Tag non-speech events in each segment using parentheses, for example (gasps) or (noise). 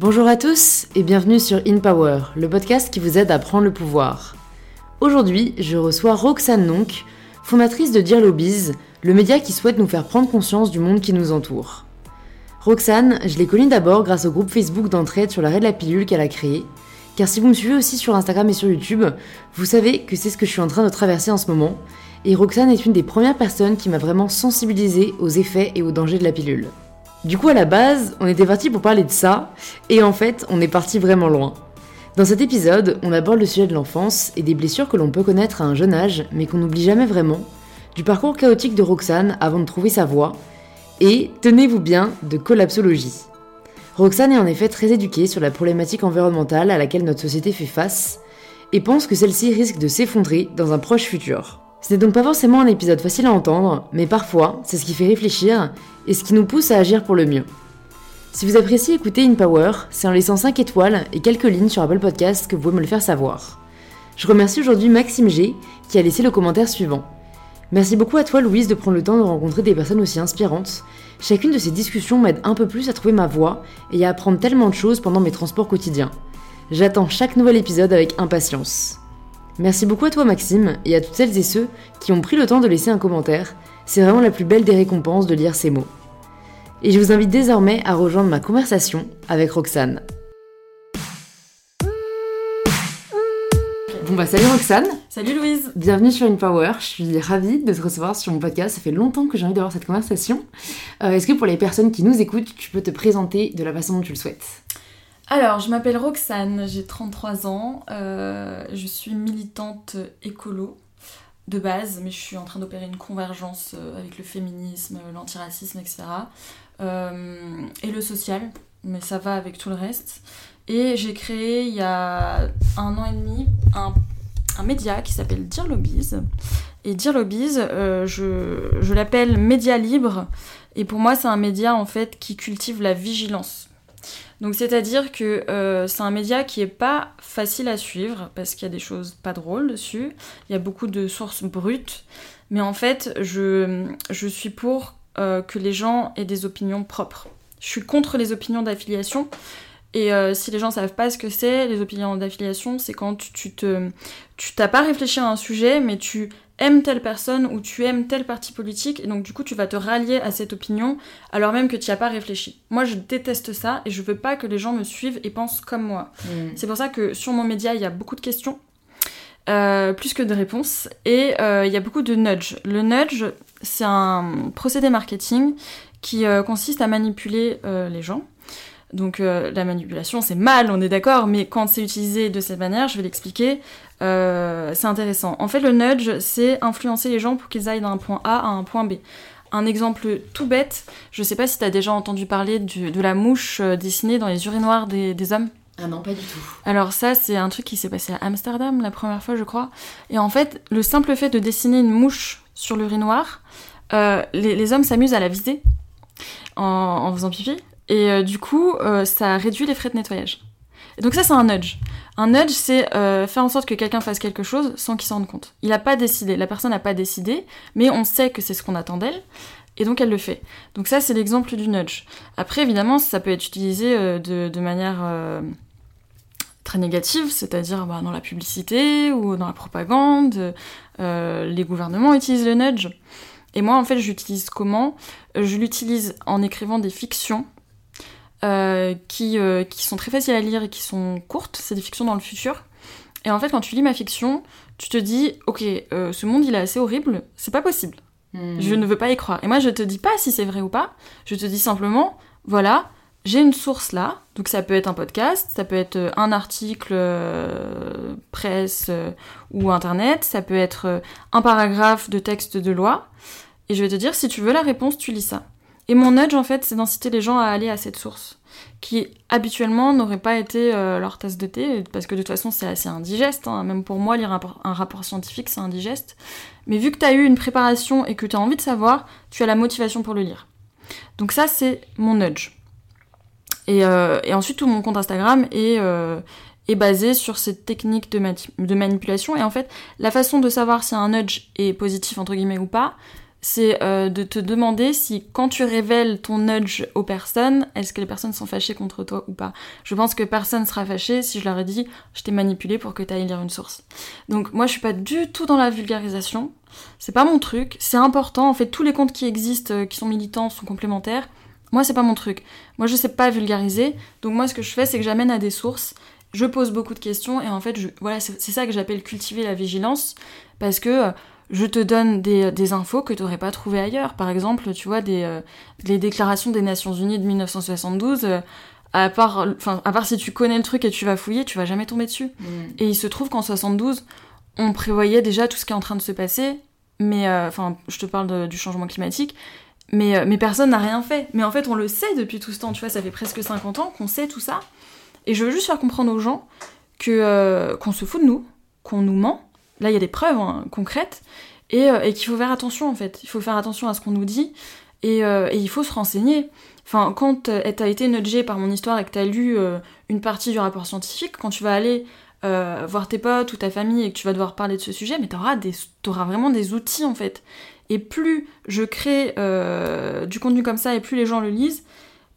Bonjour à tous et bienvenue sur In Power, le podcast qui vous aide à prendre le pouvoir. Aujourd'hui, je reçois Roxane Nonk, fondatrice de Dear Lobbies, le média qui souhaite nous faire prendre conscience du monde qui nous entoure. Roxane, je l'ai connue d'abord grâce au groupe Facebook d'entraide sur l'arrêt de la pilule qu'elle a créé, car si vous me suivez aussi sur Instagram et sur YouTube, vous savez que c'est ce que je suis en train de traverser en ce moment, et Roxane est une des premières personnes qui m'a vraiment sensibilisée aux effets et aux dangers de la pilule. Du coup, à la base, on était parti pour parler de ça, et en fait, on est parti vraiment loin. Dans cet épisode, on aborde le sujet de l'enfance et des blessures que l'on peut connaître à un jeune âge, mais qu'on n'oublie jamais vraiment, du parcours chaotique de Roxane avant de trouver sa voie, et, tenez-vous bien, de collapsologie. Roxane est en effet très éduquée sur la problématique environnementale à laquelle notre société fait face, et pense que celle-ci risque de s'effondrer dans un proche futur. Ce n'est donc pas forcément un épisode facile à entendre, mais parfois, c'est ce qui fait réfléchir et ce qui nous pousse à agir pour le mieux. Si vous appréciez écouter In Power, c'est en laissant 5 étoiles et quelques lignes sur Apple Podcast que vous pouvez me le faire savoir. Je remercie aujourd'hui Maxime G qui a laissé le commentaire suivant. Merci beaucoup à toi Louise de prendre le temps de rencontrer des personnes aussi inspirantes. Chacune de ces discussions m'aide un peu plus à trouver ma voie et à apprendre tellement de choses pendant mes transports quotidiens. J'attends chaque nouvel épisode avec impatience. Merci beaucoup à toi Maxime et à toutes celles et ceux qui ont pris le temps de laisser un commentaire. C'est vraiment la plus belle des récompenses de lire ces mots. Et je vous invite désormais à rejoindre ma conversation avec Roxane. Bon bah salut Roxane Salut Louise Bienvenue sur InPower, je suis ravie de te recevoir sur mon podcast, ça fait longtemps que j'ai envie d'avoir cette conversation. Euh, Est-ce que pour les personnes qui nous écoutent, tu peux te présenter de la façon dont tu le souhaites? Alors, je m'appelle Roxane, j'ai 33 ans, euh, je suis militante écolo de base, mais je suis en train d'opérer une convergence euh, avec le féminisme, l'antiracisme, etc. Euh, et le social, mais ça va avec tout le reste. Et j'ai créé il y a un an et demi un, média qui s'appelle Dear Lobbies. Et Dear Lobbies, je, je l'appelle média libre. Et pour moi, c'est un média en fait qui cultive la vigilance. Donc c'est-à-dire que euh, c'est un média qui est pas facile à suivre parce qu'il y a des choses pas drôles dessus. Il y a beaucoup de sources brutes. Mais en fait, je, suis pour euh, que les gens aient des opinions propres. Je suis contre les opinions d'affiliation. Et euh, si les gens savent pas ce que c'est, les opinions d'affiliation, c'est quand tu te, tu t'as pas réfléchi à un sujet, mais tu aimes telle personne ou tu aimes tel parti politique, et donc du coup tu vas te rallier à cette opinion alors même que tu n'y as pas réfléchi. Moi je déteste ça et je veux pas que les gens me suivent et pensent comme moi. Mm. C'est pour ça que sur mon média il y a beaucoup de questions. euh, plus que de réponses et euh, il y a beaucoup de nudge. Le nudge, c'est un procédé marketing qui euh, consiste à manipuler les gens. Donc euh, la manipulation c'est mal, on est d'accord, mais quand c'est utilisé de cette manière, je vais l'expliquer, euh, c'est intéressant. En fait le nudge c'est influencer les gens pour qu'ils aillent d'un point A à un point B. Un exemple tout bête, je sais pas si t'as déjà entendu parler du- de la mouche euh, dessinée dans les urinoirs des, des hommes. Ah non, pas du tout. Alors ça, c'est un truc qui s'est passé à Amsterdam la première fois, je crois. Et en fait, le simple fait de dessiner une mouche sur l'urinoir, euh, les, les hommes s'amusent à la viser en, en faisant pipi. Et euh, du coup, euh, ça réduit les frais de nettoyage. Et donc ça, c'est un nudge. Un nudge, c'est euh, faire en sorte que quelqu'un fasse quelque chose sans qu'il s'en rende compte. Il n'a pas décidé, la personne n'a pas décidé, mais on sait que c'est ce qu'on attend d'elle. Et donc elle le fait. Donc ça, c'est l'exemple du nudge. Après, évidemment, ça peut être utilisé de, manière très négative, c'est-à-dire bah, dans la publicité ou dans la propagande. Les gouvernements utilisent le nudge. Et moi, en fait, j'utilise comment? Je l'utilise en écrivant des fictions euh, qui, euh, qui sont très faciles à lire et qui sont courtes. C'est des fictions dans le futur. Et en fait, quand tu lis ma fiction, tu te dis, ok, euh, ce monde il est assez horrible, c'est pas possible. Mm. Je ne veux pas y croire. Et moi, je te dis pas si c'est vrai ou pas. Je te dis simplement, voilà, j'ai une source là. Donc ça peut être un podcast, ça peut être un article euh, presse euh, ou internet, ça peut être euh, un paragraphe de texte de loi. Et je vais te dire, si tu veux la réponse, tu lis ça. Et mon nudge, en fait, c'est d'inciter les gens à aller à cette source, qui habituellement n'aurait pas été euh, leur tasse de thé, parce que de toute façon, c'est assez indigeste. hein. Même pour moi, lire un, rapport- scientifique, c'est indigeste. Mais vu que tu as eu une préparation et que tu as envie de savoir, tu as la motivation pour le lire. Donc ça, c'est mon nudge. Et, euh, ensuite, tout mon compte Instagram est, euh, basé sur cette technique de, de manipulation. Et en fait, la façon de savoir si un nudge est positif, entre guillemets, ou pas, c'est euh, de te demander si quand tu révèles ton nudge aux personnes, est-ce que les personnes sont fâchées contre toi ou pas. Je pense que personne sera fâché si je leur ai dit je t'ai manipulé pour que tu ailles lire une source. Donc moi je suis pas du tout dans la vulgarisation, c'est pas mon truc, c'est important, en fait tous les comptes qui existent, euh, qui sont militants, sont complémentaires. Moi c'est pas mon truc. Moi je sais pas vulgariser, donc moi ce que je fais c'est que j'amène à des sources, je pose beaucoup de questions et en fait je, voilà c'est ça que j'appelle cultiver la vigilance parce que euh, je te donne des, infos que tu n'aurais pas trouvées ailleurs. Par exemple, tu vois, des, euh, les déclarations des Nations Unies de 1972, euh, à, part, à part si tu connais le truc et tu vas fouiller, tu vas jamais tomber dessus. Mm. Et il se trouve qu'en 72, on prévoyait déjà tout ce qui est en train de se passer, mais euh, enfin, je te parle du changement climatique, mais, mais personne n'a rien fait. Mais en fait, on le sait depuis tout ce temps, tu vois, ça fait presque 50 ans qu'on sait tout ça. Et je veux juste faire comprendre aux gens que qu'on se fout de nous, qu'on nous ment, Là, il y a des preuves hein, concrètes euh, et, qu'il faut faire attention en fait. Il faut faire attention à ce qu'on nous dit et, euh, il faut se renseigner. Enfin, quand euh, t'as été nudgé par mon histoire et que t'as lu une partie du rapport scientifique, quand tu vas aller voir tes potes ou ta famille et que tu vas devoir parler de ce sujet, mais t'auras, auras vraiment des outils en fait. Et plus je crée du contenu comme ça et plus les gens le lisent,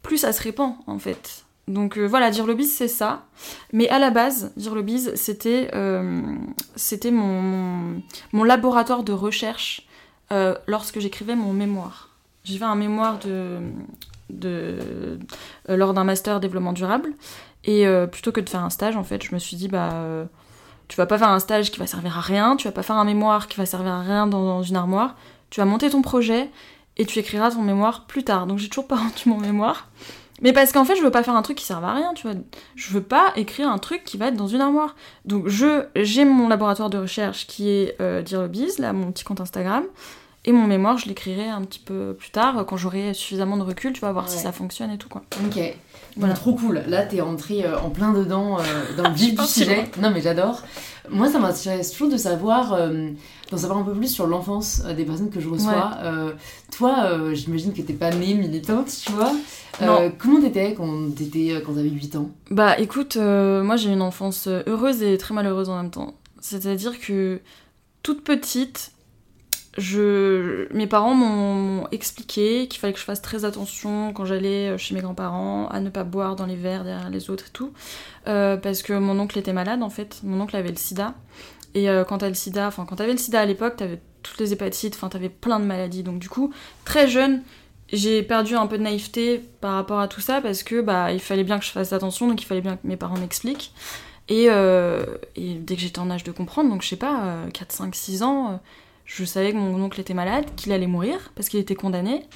plus ça se répand en fait. Donc euh, voilà, dire le c'est ça. Mais à la base, dire le c'était euh, mon, mon, laboratoire de recherche euh, lorsque j'écrivais mon mémoire. J'ai fait un mémoire de, lors d'un master développement durable et plutôt que de faire un stage en fait, je me suis dit bah tu vas pas faire un stage qui va servir à rien, tu vas pas faire un mémoire qui va servir à rien dans une armoire, tu vas monter ton projet et tu écriras ton mémoire plus tard. Donc j'ai toujours pas (laughs) rendu mon mémoire. Mais parce qu'en fait, je veux pas faire un truc qui serve à rien, tu vois. Je veux pas écrire un truc qui va être dans une armoire. Donc, je j'ai mon laboratoire de recherche qui est euh, Biz, là, mon petit compte Instagram. Et mon mémoire, je l'écrirai un petit peu plus tard, quand j'aurai suffisamment de recul, tu vas voir si ça fonctionne et tout, quoi. Ok. Voilà. trop cool. Là, t'es entré euh, en plein dedans, euh, dans le (laughs) vif du sujet. Non, mais j'adore. Moi, ça m'intéresse toujours de savoir, euh, d'en savoir un peu plus sur l'enfance des personnes que je reçois. toi, j'imagine que t'es pas née militante, tu vois. comment t'étais quand t'étais quand t'avais 8 ans? Bah, écoute, moi j'ai une enfance heureuse et très malheureuse en même temps. C'est-à-dire que toute petite, je, mes parents m'ont expliqué qu'il fallait que je fasse très attention quand j'allais euh, chez mes grands-parents à ne pas boire dans les verres derrière les autres et tout, euh, parce que mon oncle était malade en fait. Mon oncle avait le SIDA et euh, quand t'as le SIDA, enfin quand t'avais le SIDA à l'époque, t'avais toutes les hépatites, enfin t'avais plein de maladies. Donc du coup, très jeune, j'ai perdu un peu de naïveté par rapport à tout ça parce que bah il fallait bien que je fasse attention, donc il fallait bien que mes parents m'expliquent. Et, et, dès que j'étais en âge de comprendre, donc je sais pas, 4, 5, 6 ans je savais que mon oncle était malade, qu'il allait mourir parce qu'il était condamné.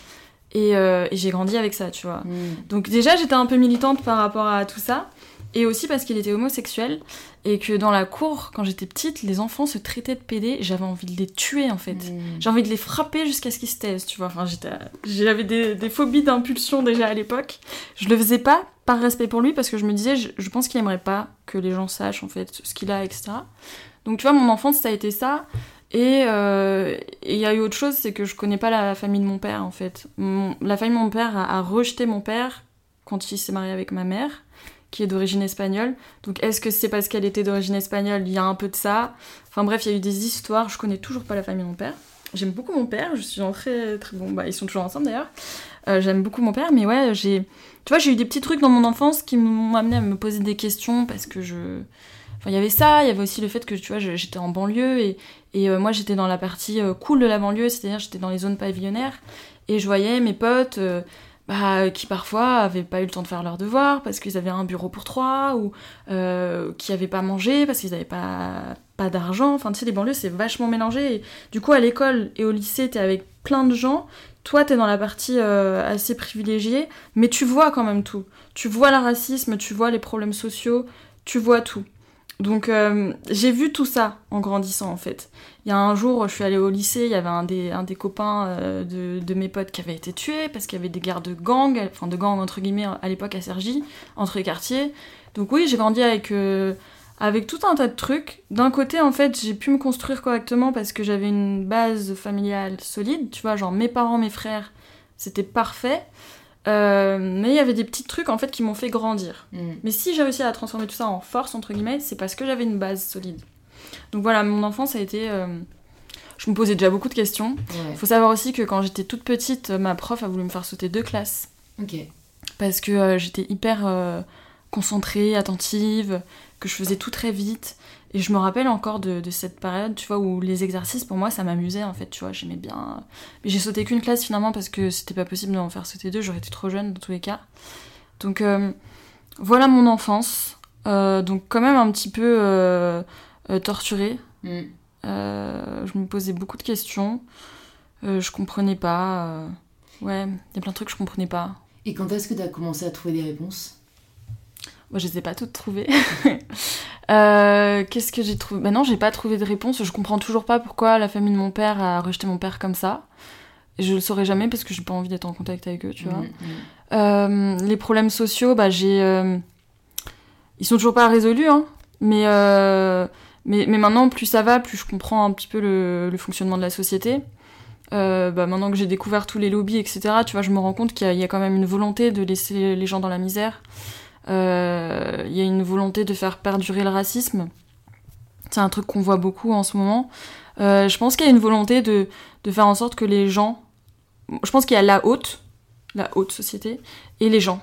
Et, euh, j'ai grandi avec ça, tu vois. Mm. Donc déjà, j'étais un peu militante par rapport à tout ça. Et aussi parce qu'il était homosexuel. Et que dans la cour, quand j'étais petite, les enfants se traitaient de PD. J'avais envie de les tuer, en fait. Mm. J'ai envie de les frapper jusqu'à ce qu'ils se taisent, tu vois. Enfin, j'avais des, des, phobies d'impulsion déjà à l'époque. Je le faisais pas par respect pour lui parce que je me disais, je, je pense qu'il aimerait pas que les gens sachent, en fait, ce qu'il a, etc. Donc, tu vois, mon enfance, ça a été ça. Euh, et il y a eu autre chose, c'est que je connais pas la famille de mon père en fait. la famille de mon père a, rejeté mon père quand il s'est marié avec ma mère, qui est d'origine espagnole. Donc est-ce que c'est parce qu'elle était d'origine espagnole? Il y a un peu de ça. Enfin bref, il y a eu des histoires. Je connais toujours pas la famille de mon père. J'aime beaucoup mon père. Je suis en très très bon. Bah ils sont toujours ensemble d'ailleurs. Euh, j'aime beaucoup mon père, mais ouais, j'ai. Tu vois, j'ai eu des petits trucs dans mon enfance qui m'ont amené à me poser des questions parce que je il y avait ça, il y avait aussi le fait que tu vois, j'étais en banlieue et, euh, moi j'étais dans la partie euh, cool de la banlieue, c'est-à-dire j'étais dans les zones pavillonnaires et je voyais mes potes euh, bah, qui parfois avaient pas eu le temps de faire leurs devoirs parce qu'ils avaient un bureau pour trois ou qui avaient pas mangé parce qu'ils avaient pas, pas d'argent. Enfin, tu sais, les banlieues c'est vachement mélangé. Et, du coup, à l'école et au lycée, t'es avec plein de gens. Toi, t'es dans la partie assez privilégiée, mais tu vois quand même tout. Tu vois le racisme, tu vois les problèmes sociaux, tu vois tout. Donc euh, j'ai vu tout ça en grandissant en fait. Il y a un jour, je suis allée au lycée, il y avait un des, un des copains euh, de, de, mes potes qui avait été tué parce qu'il y avait des guerres de gangs, enfin de gangs entre guillemets à l'époque à Sergi, entre les quartiers. Donc oui, j'ai grandi avec, euh, avec tout un tas de trucs. D'un côté, en fait, j'ai pu me construire correctement parce que j'avais une base familiale solide, tu vois, genre mes parents, mes frères, c'était parfait. Euh, mais il y avait des petits trucs en fait qui m'ont fait grandir. Mm. Mais si j'ai réussi à transformer tout ça en force, entre guillemets, c'est parce que j'avais une base solide. Donc voilà, mon enfance a été. Euh, je me posais déjà beaucoup de questions. Ouais. Il faut savoir aussi que quand j'étais toute petite, ma prof a voulu me faire sauter deux classes. Ok. Parce que euh, j'étais hyper concentrée, attentive, que je faisais tout très vite. Et je me rappelle encore de, de cette période, tu vois, où les exercices, pour moi, ça m'amusait, en fait, tu vois, j'aimais bien. Mais j'ai sauté qu'une classe, finalement, parce que c'était pas possible d'en faire sauter deux, j'aurais été trop jeune, dans tous les cas. Donc, euh, voilà mon enfance. Euh, donc, quand même un petit peu euh, torturée. Mm. Je me posais beaucoup de questions. Je comprenais pas. Ouais, il y a plein de trucs que je comprenais pas. Et quand est-ce que tu as commencé à trouver des réponses? Moi, je les ai pas toutes trouvées. (laughs) Euh, Qu'est-ce que j'ai trouvé? Bah non, j'ai pas trouvé de réponse. Je comprends toujours pas pourquoi la famille de mon père a rejeté mon père comme ça. Je le saurais jamais parce que j'ai pas envie d'être en contact avec eux, tu vois. Mm, mm. Euh, les problèmes sociaux, bah j'ai. euh, Ils sont toujours pas résolus, hein. Mais, euh, mais, mais maintenant, plus ça va, plus je comprends un petit peu le, le fonctionnement de la société. Euh, bah maintenant que j'ai découvert tous les lobbies, etc., tu vois, je me rends compte qu'il y a quand même une volonté de laisser les gens dans la misère. Euh, Il y a une volonté de faire perdurer le racisme. C'est un truc qu'on voit beaucoup en ce moment. Euh, je pense qu'il y a une volonté de, de faire en sorte que les gens. Je pense qu'il y a la haute, la haute société, et les gens.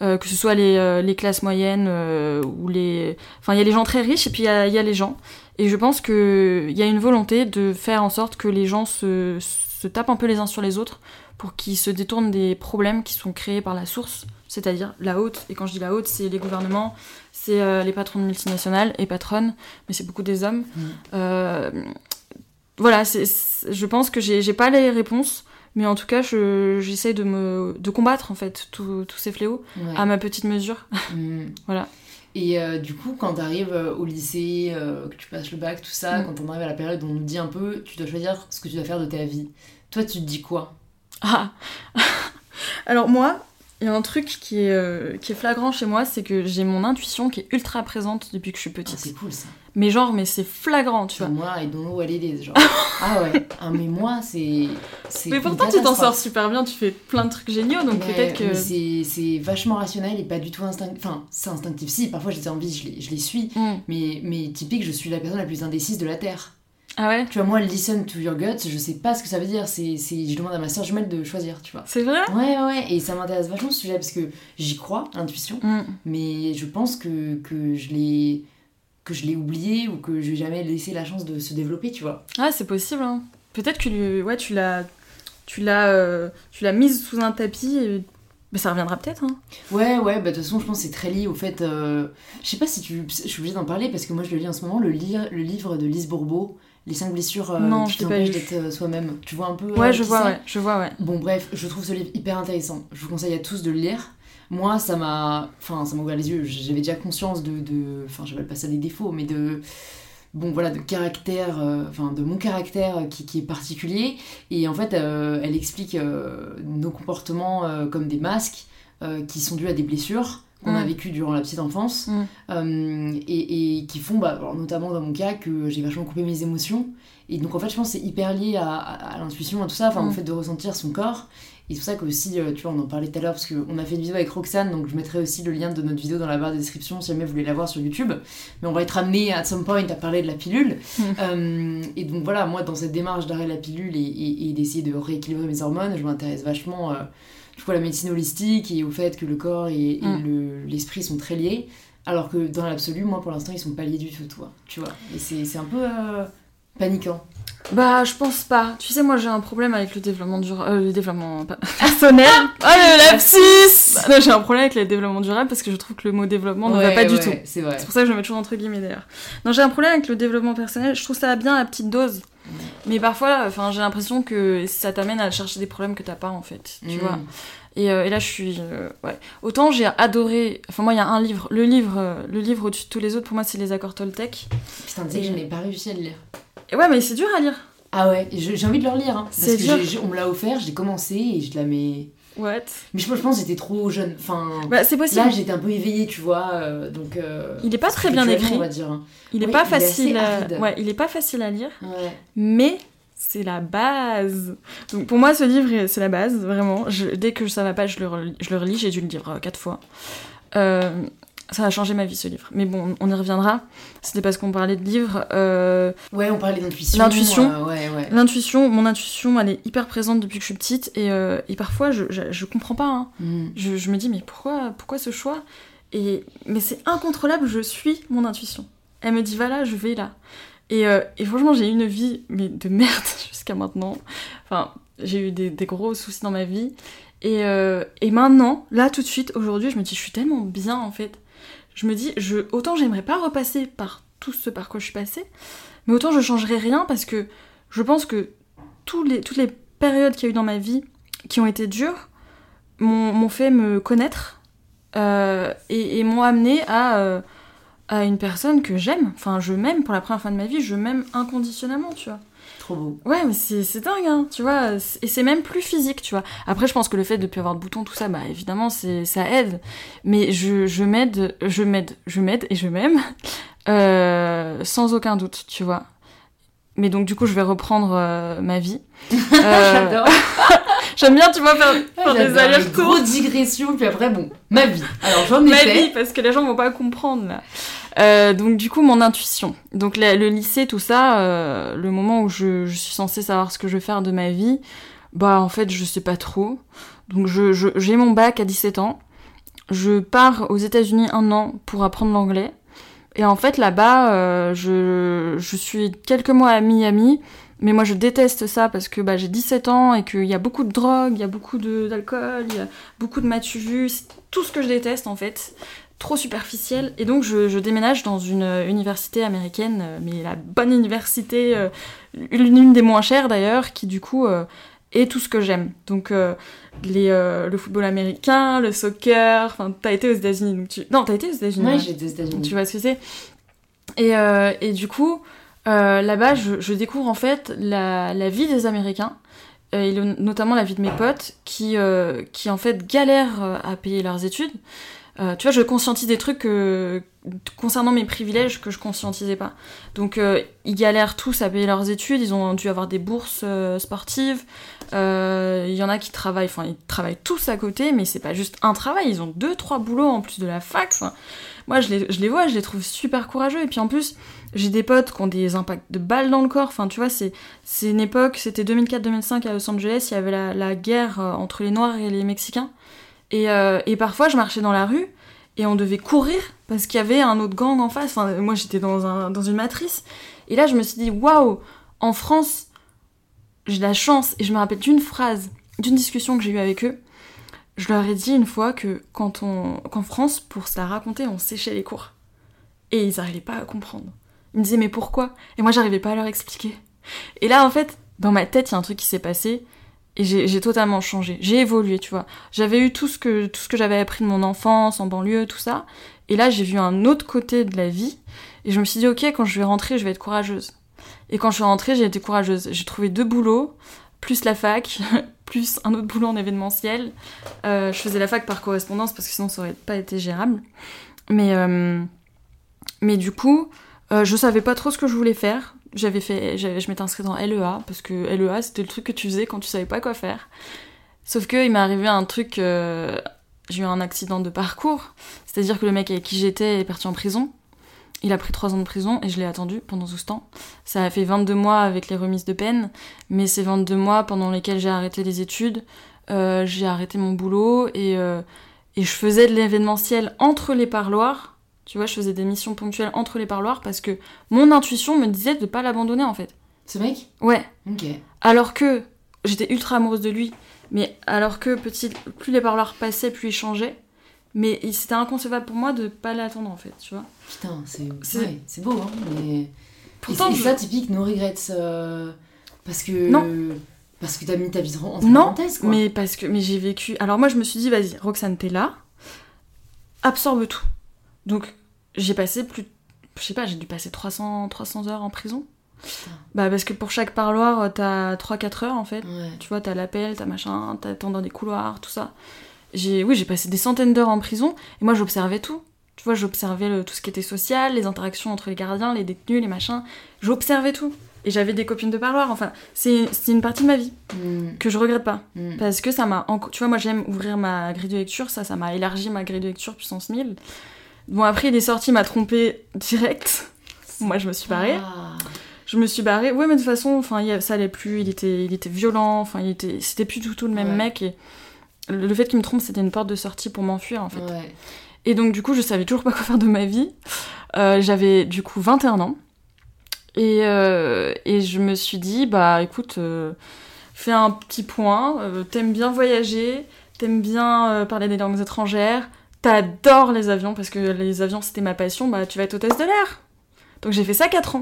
Euh, que ce soit les, euh, les classes moyennes euh, ou les. Enfin, il y a les gens très riches et puis il y a, il y a les gens. Et je pense qu'il y a une volonté de faire en sorte que les gens se, se tapent un peu les uns sur les autres pour qu'ils se détournent des problèmes qui sont créés par la source, c'est-à-dire la haute. Et quand je dis la haute, c'est les gouvernements, c'est euh, les patrons de multinationales et patronnes, mais c'est beaucoup des hommes. Mm. Euh, voilà, je pense que j'ai, pas les réponses, mais en tout cas, je, j'essaie de, me, de combattre en fait tous ces fléaux Ouais. à ma petite mesure. (laughs) Mm. Voilà. Et euh, du coup, quand tu arrives au lycée, euh, que tu passes le bac, tout ça, Mm. quand on arrive à la période où on nous dit un peu, tu dois choisir ce que tu dois faire de ta vie. Toi, tu te dis quoi? Ah (laughs) Alors moi, il y a un truc qui est, euh, qui est flagrant chez moi, c'est que j'ai mon intuition qui est ultra présente depuis que je suis Ah, petite. C'est cool ça. mais genre, mais c'est flagrant, tu vois. Moi, don't know what it is, genre. (laughs) ah ouais. Ah, mais moi, c'est. Mais pourtant, tu t'en sors super bien, tu fais plein de trucs géniaux, donc peut-être que... c'est- C'est vachement rationnel et pas du tout instinctif. Enfin, c'est instinctif, si, parfois j'ai des envies, je les, je les suis. Hmm. Mais, mais typique, je suis la personne la plus indécise de la Terre. Ah ouais Tu vois, moi, listen to your guts, je sais pas ce que ça veut dire. C'est, je demande à ma soeur jumelle de choisir, tu vois. C'est vrai Ouais, ouais, ouais, et ça m'intéresse vachement ce sujet parce que j'y crois, intuition, Hmm. mais je pense que, que je l'ai que je l'ai oublié ou que je vais jamais laissé la chance de se développer, tu vois. Ah, c'est possible, hein. Peut-être que ouais, tu l'as... Tu l'as, euh, tu l'as mise sous un tapis et... Mais ça reviendra peut-être, hein. Ouais, ouais, bah de toute façon, je pense que c'est très lié au fait. euh, Je sais pas si tu. Je suis obligée d'en parler parce que moi je le lis en ce moment, le, lire, le livre de Lise Bourbeau, Les 5 blessures euh, Non, qui t'empêchent d'être euh, soi-même. Tu vois un peu. Ouais, euh, je vois, ouais. Je vois, ouais. Bon, bref, je trouve ce livre hyper intéressant. Je vous conseille à tous de le lire. Moi, ça m'a. Enfin, ça m'a ouvert les yeux. J'avais déjà conscience de. de... Enfin, je vais pas ça des défauts, mais de. Bon, voilà, de caractère. euh, Enfin, de mon caractère qui, qui est particulier. Et en fait, euh, elle explique euh, nos comportements comme des masques qui sont dus à des blessures qu'on a Mm. vécues durant la petite enfance. Mm. Euh, et, et qui font, bah, alors, notamment dans mon cas, que j'ai vachement coupé mes émotions. Et donc, en fait, je pense que c'est hyper lié à, à- à l'intuition, à tout ça, enfin, Mm. au fait de ressentir son corps. Et c'est pour ça que aussi, euh, tu vois, on en parlait tout à l'heure, parce qu'on a fait une vidéo avec Roxane, donc je mettrai aussi le lien de notre vidéo dans la barre de description si jamais vous voulez la voir sur YouTube. Mais on va être amené à some point à parler de la pilule. Mm. Euh, et donc voilà, moi, dans cette démarche d'arrêt de la pilule et, et- et d'essayer de rééquilibrer mes hormones, je m'intéresse vachement euh, du coup, à la médecine holistique et au fait que le corps et, et Mm. le- l'esprit sont très liés. Alors que dans l'absolu, moi, pour l'instant, ils sont pas liés du tout, toi. Tu vois. Et c'est un peu euh, paniquant. Bah, je pense pas. Tu sais, moi, j'ai un problème avec le développement durable. euh, le développement (laughs) personnel. oh, le lapsus Bah, J'ai un problème avec le développement durable parce que je trouve que le mot développement ne va Ouais, pas du tout. C'est pour ça que je le mets toujours entre guillemets d'ailleurs. Non, j'ai un problème avec le développement personnel. Je trouve ça bien à petite dose. Mais parfois, enfin, j'ai l'impression que ça t'amène à chercher des problèmes que t'as pas en fait. Tu Mm. vois. Et, euh, et là, je suis. euh, ouais. Autant j'ai adoré. Enfin, moi, il y a un livre. Le livre, euh, le livre au-dessus de tous les autres, pour moi, c'est Les Accords Toltec. Putain, tu sais que je n'ai pas réussi à le lire. Et ouais, mais c'est dur à lire. Ah ouais, j'ai envie de le relire. Hein, parce que dur. on me l'a offert, j'ai commencé et je la mets. What? Mais je, je pense que j'étais trop jeune. Enfin. Bah, c'est possible. Là, j'étais un peu éveillée, tu vois. euh, donc. euh, Il est pas très bien écrit. On va dire. hein. Il est Oui, pas il est facile. à... Ouais, il est pas facile à lire. Ouais. mais c'est la base. Donc pour moi, ce livre, c'est la base, vraiment. Je- dès que ça va pas, je le, relis, je le relis. J'ai dû le lire euh, quatre fois. Euh, Ça a changé ma vie ce livre. Mais bon, on y reviendra. C'était parce qu'on parlait de livres. Euh, Ouais, on parlait d'intuition. L'intuition. euh, ouais, ouais. L'intuition, mon intuition, elle est hyper présente depuis que je suis petite. Et, euh, et parfois, je, je, je comprends pas. hein. Mm. Je, je me dis, mais pourquoi, pourquoi ce choix? Et, Mais c'est incontrôlable, je suis mon intuition. Elle me dit, voilà, je vais là. Et, euh, et franchement, j'ai eu une vie mais de merde (laughs) jusqu'à maintenant. Enfin, j'ai eu des, des gros soucis dans ma vie. Et, euh, et maintenant, là, tout de suite, aujourd'hui, je me dis, je suis tellement bien, en fait. Je me dis, autant j'aimerais pas repasser par tout ce par quoi je suis passée, mais autant je changerais rien parce que je pense que toutes les périodes qu'il y a eu dans ma vie qui ont été dures m'ont fait me connaître euh, et, et m'ont amené à, euh, à une personne que j'aime. Enfin, je m'aime pour la première fois de ma vie, je m'aime inconditionnellement, tu vois. Trop beau. Ouais, mais c'est dingue, hein, tu vois. Et c'est même plus physique, tu vois. Après, je pense que le fait de ne plus avoir de boutons, tout ça, bah évidemment, c'est ça aide. Mais je, je m'aide, je m'aide, je m'aide et je m'aime, euh, sans aucun doute, tu vois. Mais donc, du coup, je vais reprendre euh, ma vie. (laughs) Euh, J'adore. (laughs) J'aime bien, tu vois, faire, faire des allers-retours. digression, puis après, bon, ma vie. Alors, j'en Ma étais. vie, parce que les gens vont pas comprendre, là. Euh, donc, du coup, mon intuition. Donc, le lycée, tout ça, euh, le moment où je, suis censée savoir ce que je vais faire de ma vie, bah, en fait, je sais pas trop. Donc, j'ai mon bac à 17 ans. Je pars aux États-Unis un an pour apprendre l'anglais. Et en fait, là-bas, euh, je, je suis quelques mois à Miami. Mais moi, je déteste ça parce que bah, j'ai 17 ans et qu'il y a beaucoup de drogue, il y a beaucoup d'alcool, il y a beaucoup de matu vu. C'est tout ce que je déteste, en fait. Trop superficiel. Et donc, je, je déménage dans une euh, université américaine, euh, mais la bonne université, euh, l'une des moins chères d'ailleurs, qui du coup euh, est tout ce que j'aime. Donc, euh, les, le football américain, le soccer. Enfin, t'as été aux États-Unis. donc tu... Non, t'as été aux États-Unis. Ouais, ouais. j'étais aux États-Unis. Tu vois ce que c'est et, et du coup, là-bas, je, je découvre en fait la, la vie des Américains, et le- notamment la vie de mes potes, qui, qui en fait galèrent à payer leurs études. Euh, tu vois, je conscientise des trucs que- concernant mes privilèges que je conscientisais pas. Donc, euh, ils galèrent tous à payer leurs études, ils ont dû avoir des bourses euh, sportives. Euh, Il y en a qui travaillent, enfin, ils travaillent tous à côté, mais c'est pas juste un travail, ils ont deux, trois boulots en plus de la fac. Enfin, moi, je les, je les vois, je les trouve super courageux. Et puis en plus, j'ai des potes qui ont des impacts de balles dans le corps. Enfin, tu vois, c'est c'est une époque, c'était 2004-2005 à Los Angeles, il y avait la, la guerre euh, entre les Noirs et les Mexicains. Et, euh, et parfois, je marchais dans la rue et on devait courir parce qu'il y avait un autre gang en face. Moi, j'étais dans, un, dans une matrice. Et là, je me suis dit, waouh, en France, j'ai la chance. Et je me rappelle d'une phrase, d'une discussion que j'ai eue avec eux. Je leur ai dit une fois que quand on, qu'en France, pour se la raconter, on séchait les cours. Et ils n'arrivaient pas à comprendre. Ils me disaient, mais pourquoi? Et moi, j'arrivais pas à leur expliquer. Et là, en fait, dans ma tête, il y a un truc qui s'est passé. Et j'ai totalement changé. J'ai évolué, tu vois. J'avais eu tout ce que, tout ce que j'avais appris de mon enfance, en banlieue, tout ça. Et là, j'ai vu un autre côté de la vie. Et je me suis dit, ok, quand je vais rentrer, je vais être courageuse. Et quand je suis rentrée, j'ai été courageuse. J'ai trouvé deux boulots, plus la fac, (laughs) plus un autre boulot en événementiel. Euh, je faisais la fac par correspondance parce que sinon ça aurait pas été gérable. Mais, euh, mais du coup, euh, je savais pas trop ce que je voulais faire. J'avais fait, je m'étais inscrite en LEA parce que LEA c'était le truc que tu faisais quand tu savais pas quoi faire. Sauf que il m'est arrivé un truc, euh, j'ai eu un accident de parcours, c'est-à-dire que le mec avec qui j'étais est parti en prison. Il a pris 3 ans de prison et je l'ai attendu pendant tout ce temps. Ça a fait 22 mois avec les remises de peine, mais c'est 22 mois pendant lesquels j'ai arrêté les études, euh, j'ai arrêté mon boulot et, euh, et je faisais de l'événementiel entre les parloirs. Tu vois, je faisais des missions ponctuelles entre les parloirs parce que mon intuition me disait de pas l'abandonner en fait. Ce mec? Ouais. Ok. Alors que j'étais ultra amoureuse de lui, mais alors que petit, plus les parloirs passaient, plus il changeait. Mais c'était inconcevable pour moi de pas l'attendre en fait, tu vois. Putain, c'est C'est- ouais, c'est beau, hein. Mais... Pourtant, et c'est je- ça typique, no regrets. euh, Parce que. Non. Parce que t'as mis ta vie entre Non, parenthèses, quoi. Mais parce que mais j'ai vécu. Alors moi je me suis dit vas-y Roxane t'es là, absorbe tout. Donc j'ai passé plus, je sais pas j'ai dû passer 300 300 heures en prison. Putain. Bah parce que pour chaque parloir euh, t'as 3-4 heures en fait. Ouais. Tu vois t'as l'appel, t'as machin, t'attends dans des couloirs, tout ça. J'ai oui j'ai passé des centaines d'heures en prison et moi j'observais tout. Tu vois j'observais tout ce qui était social, les interactions entre les gardiens, les détenus, les machins. J'observais tout. Et j'avais des copines de parloir. Enfin c'est une partie de ma vie Mm, que je regrette pas. mm. Parce que ça m'a. Tu vois, moi j'aime ouvrir ma grille de lecture, ça, ça m'a élargi ma grille de lecture puissance 1000. Bon, après, il est sorti, il m'a trompé direct. (laughs) Moi, je me suis barrée. Ah. Je me suis barrée. Ouais, mais de toute façon, enfin, ça allait plus. Il était, il était violent. Enfin, il était, c'était plus du tout le même Ouais. mec. Et le fait qu'il me trompe, c'était une porte de sortie pour m'enfuir, en fait. Ouais. Et donc, du coup, je savais toujours pas quoi faire de ma vie. Euh, J'avais, du coup, 21 ans. Et, euh, et je me suis dit, bah, écoute, euh, fais un petit point. T'aimes bien voyager. T'aimes bien parler des langues étrangères. T'adores les avions, parce que les avions, c'était ma passion. Bah, tu vas être hôtesse de l'air. Donc, j'ai fait ça 4 ans.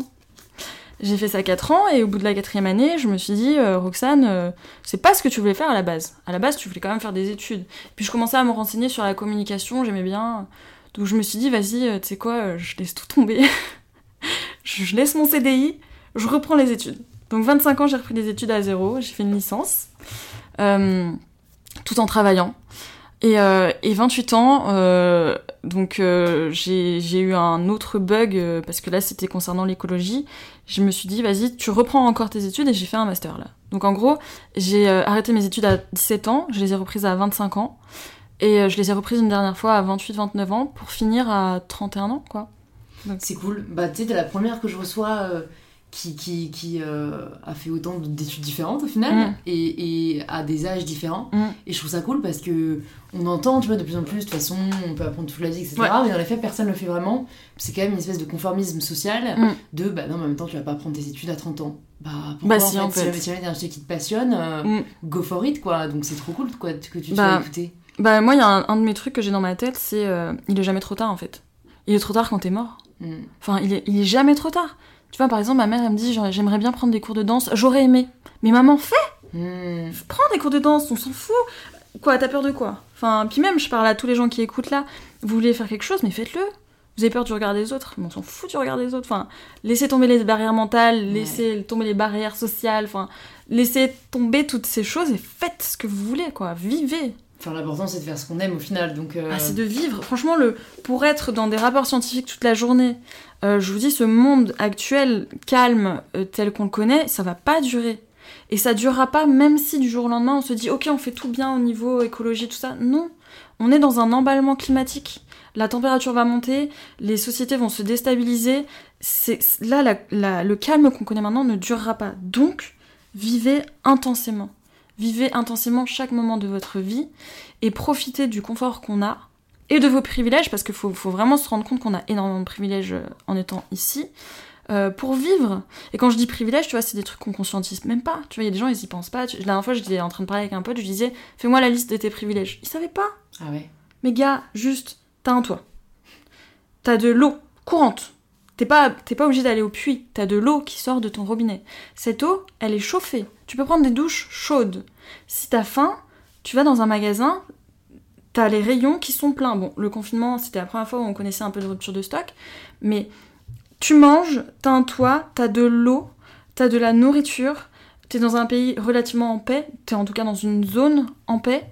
J'ai fait ça 4 ans, et au bout de la quatrième année, je me suis dit, euh, Roxane, euh, c'est pas ce que tu voulais faire à la base. À la base, tu voulais quand même faire des études. Puis je commençais à me renseigner sur la communication, j'aimais bien. Donc je me suis dit, vas-y, euh, tu sais quoi, euh, je laisse tout tomber. (laughs) je laisse mon CDI, je reprends les études. Donc 25 ans, j'ai repris des études à zéro, j'ai fait une licence, euh, tout en travaillant. Et, euh, et 28 ans, euh, donc euh, j'ai eu un autre bug, euh, parce que là c'était concernant l'écologie. Je me suis dit, vas-y, tu reprends encore tes études et j'ai fait un master là. Donc en gros, j'ai arrêté mes études à 17 ans, je les ai reprises à 25 ans. Et je les ai reprises une dernière fois à 28-29 ans pour finir à 31 ans, quoi. C'est cool. Bah, tu sais, la première que je reçois qui, qui, qui euh, a fait autant d'études différentes au final Mm. et, et à des âges différents. Mm. Et je trouve ça cool parce que on entend, tu vois, de plus en plus, de toute façon, on peut apprendre toute la vie, etc. Ouais. Mais dans les faits, personne ne le fait vraiment. C'est quand même une espèce de conformisme social Mm. de bah non, mais en même temps, tu vas pas apprendre tes études à 30 ans. Bah, pourquoi Bah, si, en fait. jamais, si jamais t'as un sujet qui te passionne, euh, go for it, quoi. Donc c'est trop cool quoi, que tu Bah, sois écouté. Bah moi, il y a un, un de mes trucs que j'ai dans ma tête, c'est euh, il est jamais trop tard en fait. Il est trop tard quand t'es mort. Enfin, il est, il est jamais trop tard. Tu vois, par exemple, ma mère, elle me dit, j'aimerais bien prendre des cours de danse. J'aurais aimé. Mais maman, fais, Mm. prends des cours de danse, on s'en fout. Quoi, t'as peur de quoi? Enfin, puis même, je parle à tous les gens qui écoutent là. Vous voulez faire quelque chose, mais faites-le. Vous avez peur du regard des autres, mais on s'en fout du regard des autres. Enfin, laissez tomber les barrières mentales, laissez tomber les barrières sociales. Enfin, laissez tomber toutes ces choses et faites ce que vous voulez, quoi. Vivez. Enfin, l'important c'est de faire ce qu'on aime au final. Donc, euh, Ah, c'est de vivre. Franchement, le, pour être dans des rapports scientifiques toute la journée, euh, je vous dis, ce monde actuel, calme, euh, tel qu'on le connaît, ça va pas durer. Et ça durera pas, même si du jour au lendemain, on se dit, ok, on fait tout bien au niveau écologie, tout ça. Non. On est dans un emballement climatique. La température va monter, les sociétés vont se déstabiliser. C'est, là, le calme qu'on connaît maintenant ne durera pas. Donc, vivez intensément. Vivez intensément chaque moment de votre vie et profitez du confort qu'on a et de vos privilèges, parce qu'il faut, faut vraiment se rendre compte qu'on a énormément de privilèges euh, en étant ici, euh, pour vivre. Et quand je dis privilèges, tu vois, c'est des trucs qu'on conscientise même pas. Tu vois, il y a des gens, ils y pensent pas. La dernière fois, j'étais en train de parler avec un pote, je lui disais, fais-moi la liste de tes privilèges. Il savait pas. Ah ouais. Mais gars, juste, t'as un toit. T'as de l'eau courante. T'es pas, t'es pas obligé d'aller au puits. T'as de l'eau qui sort de ton robinet. Cette eau, elle est chauffée. Tu peux prendre des douches chaudes. Si t'as faim, tu vas dans un magasin, t'as les rayons qui sont pleins. Bon, le confinement, c'était la première fois où on connaissait un peu de rupture de stock. Mais tu manges, t'as un toit, t'as de l'eau, t'as de la nourriture. T'es dans un pays relativement en paix. T'es en tout cas dans une zone en paix.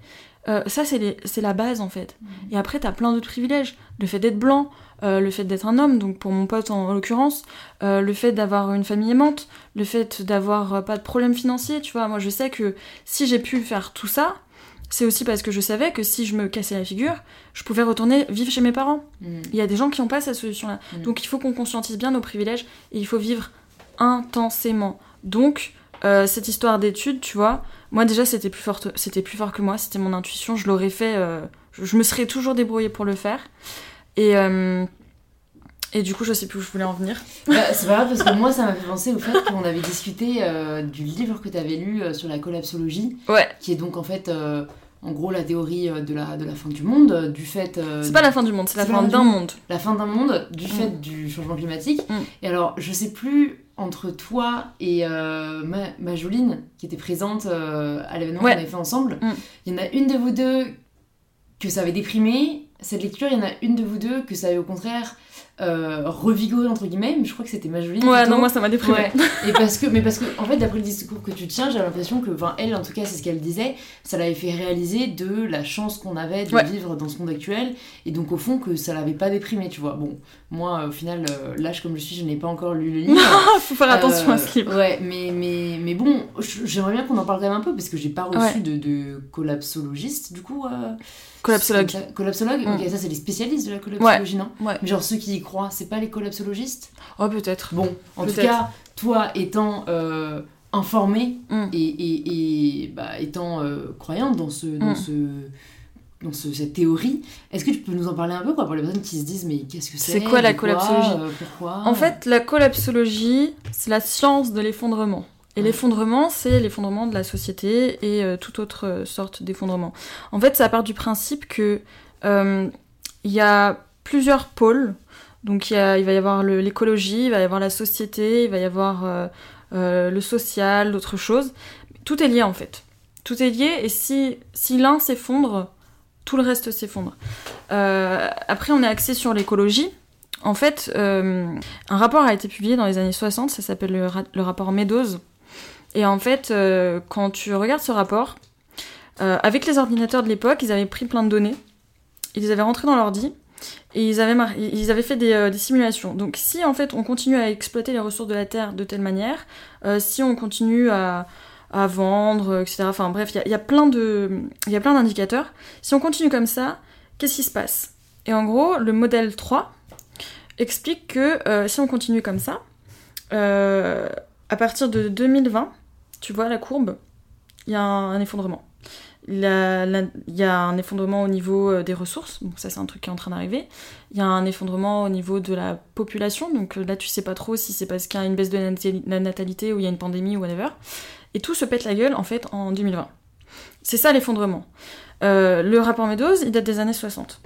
Euh, ça, c'est la base en fait. Et après, t'as plein d'autres privilèges. Le fait d'être blanc, euh, le fait d'être un homme, donc pour mon pote en, en l'occurrence, euh, le fait d'avoir une famille aimante, le fait d'avoir pas de problème financier, tu vois. Moi, je sais que si j'ai pu faire tout ça, c'est aussi parce que je savais que si je me cassais la figure, je pouvais retourner vivre chez mes parents. Mm. Il y a des gens qui n'ont pas cette solution-là. Mm. Donc il faut qu'on conscientise bien nos privilèges et il faut vivre intensément. Donc, euh, cette histoire d'études, tu vois, moi déjà c'était plus, forte, c'était plus fort que moi, c'était mon intuition, je l'aurais fait, euh, je, je me serais toujours débrouillée pour le faire. Et, euh, et du coup, je sais plus où je voulais en venir. (laughs) Bah, c'est pas grave parce que moi ça m'a fait penser au fait qu'on avait discuté du livre que tu avais lu sur la collapsologie, Ouais, qui est donc en fait en gros la théorie de la, de la fin du monde, du fait. euh, c'est pas la fin du monde, c'est la fin d'un monde. la fin d'un monde du fait du changement climatique. Mm. Et alors, je sais plus entre toi et euh, ma, Majoline, qui était présente euh, à l'événement Ouais. qu'on avait fait ensemble, Mm. il y en a une de vous deux que ça avait déprimé. Cette lecture, il y en a une de vous deux que ça avait au contraire euh, revigoré, entre guillemets. Mais je crois que c'était Majoline. Ouais, plutôt. non, moi ça m'a déprimé. Ouais. Et parce que, mais parce que, en fait, d'après le discours que tu tiens, j'ai l'impression que, enfin, elle, en tout cas, c'est ce qu'elle disait, ça l'avait fait réaliser de la chance qu'on avait de Ouais. vivre dans ce monde actuel, et donc au fond que ça l'avait pas déprimé, tu vois. Bon, moi, au final, euh, l'âge comme je suis, je n'ai pas encore lu le livre. (laughs) Faut faire attention Euh, à ce livre. Ouais, mais, mais, mais bon, j'aimerais bien qu'on en parle quand même un peu, parce que j'ai pas reçu Ouais. de, de collapsologiste, du coup. euh, Collapsologue. Collapsologue oui, Mm. ok, ça c'est les spécialistes de la collapsologie, non? Ouais. Genre ceux qui croient, c'est pas les collapsologistes Oh, peut-être. Bon, en tout cas, toi étant euh, informé Mm. et, et, et, bah, étant euh, croyante dans, ce, dans, Mm. ce, dans ce- cette théorie, est-ce que tu peux nous en parler un peu quoi, pour les personnes qui se disent mais qu'est-ce que c'est C'est quoi la collapsologie euh, Pourquoi? En fait, la collapsologie, c'est la science de l'effondrement. Et Ouais. l'effondrement, c'est l'effondrement de la société et euh, toute autre sorte d'effondrement. En fait, ça part du principe que euh, il y a plusieurs pôles. Donc, il, y a- il va y avoir l'écologie, il va y avoir la société, il va y avoir euh, euh, le social, d'autres choses. Tout est lié en fait. Tout est lié et si, si l'un s'effondre, tout le reste s'effondre. Euh, après, on est axé sur l'écologie. En fait, un rapport a été publié dans les années 60, ça s'appelle le, le rapport Meadows. Et en fait, quand tu regardes ce rapport, avec les ordinateurs de l'époque, ils avaient pris plein de données, ils les avaient rentrées dans l'ordi, et ils avaient, fait des, euh, des simulations. Donc si en fait on continue à exploiter les ressources de la Terre de telle manière, euh, si on continue à, vendre, euh, etc. Enfin bref, il y a- plein d'indicateurs. Si on continue comme ça, qu'est-ce qui se passe? Et en gros, le modèle 3 explique que si on continue comme ça, à partir de 2020, tu vois la courbe, il y a un effondrement. Il y a un effondrement au niveau euh, des ressources, donc ça c'est un truc qui est en train d'arriver. Il y a un effondrement au niveau de la population, donc euh, là tu sais pas trop si c'est parce qu'il y a une baisse de la natalité ou il y a une pandémie ou whatever. Et tout se pète la gueule en fait en 2020. C'est ça l'effondrement. Euh, le rapport Meadows, il date des années 60.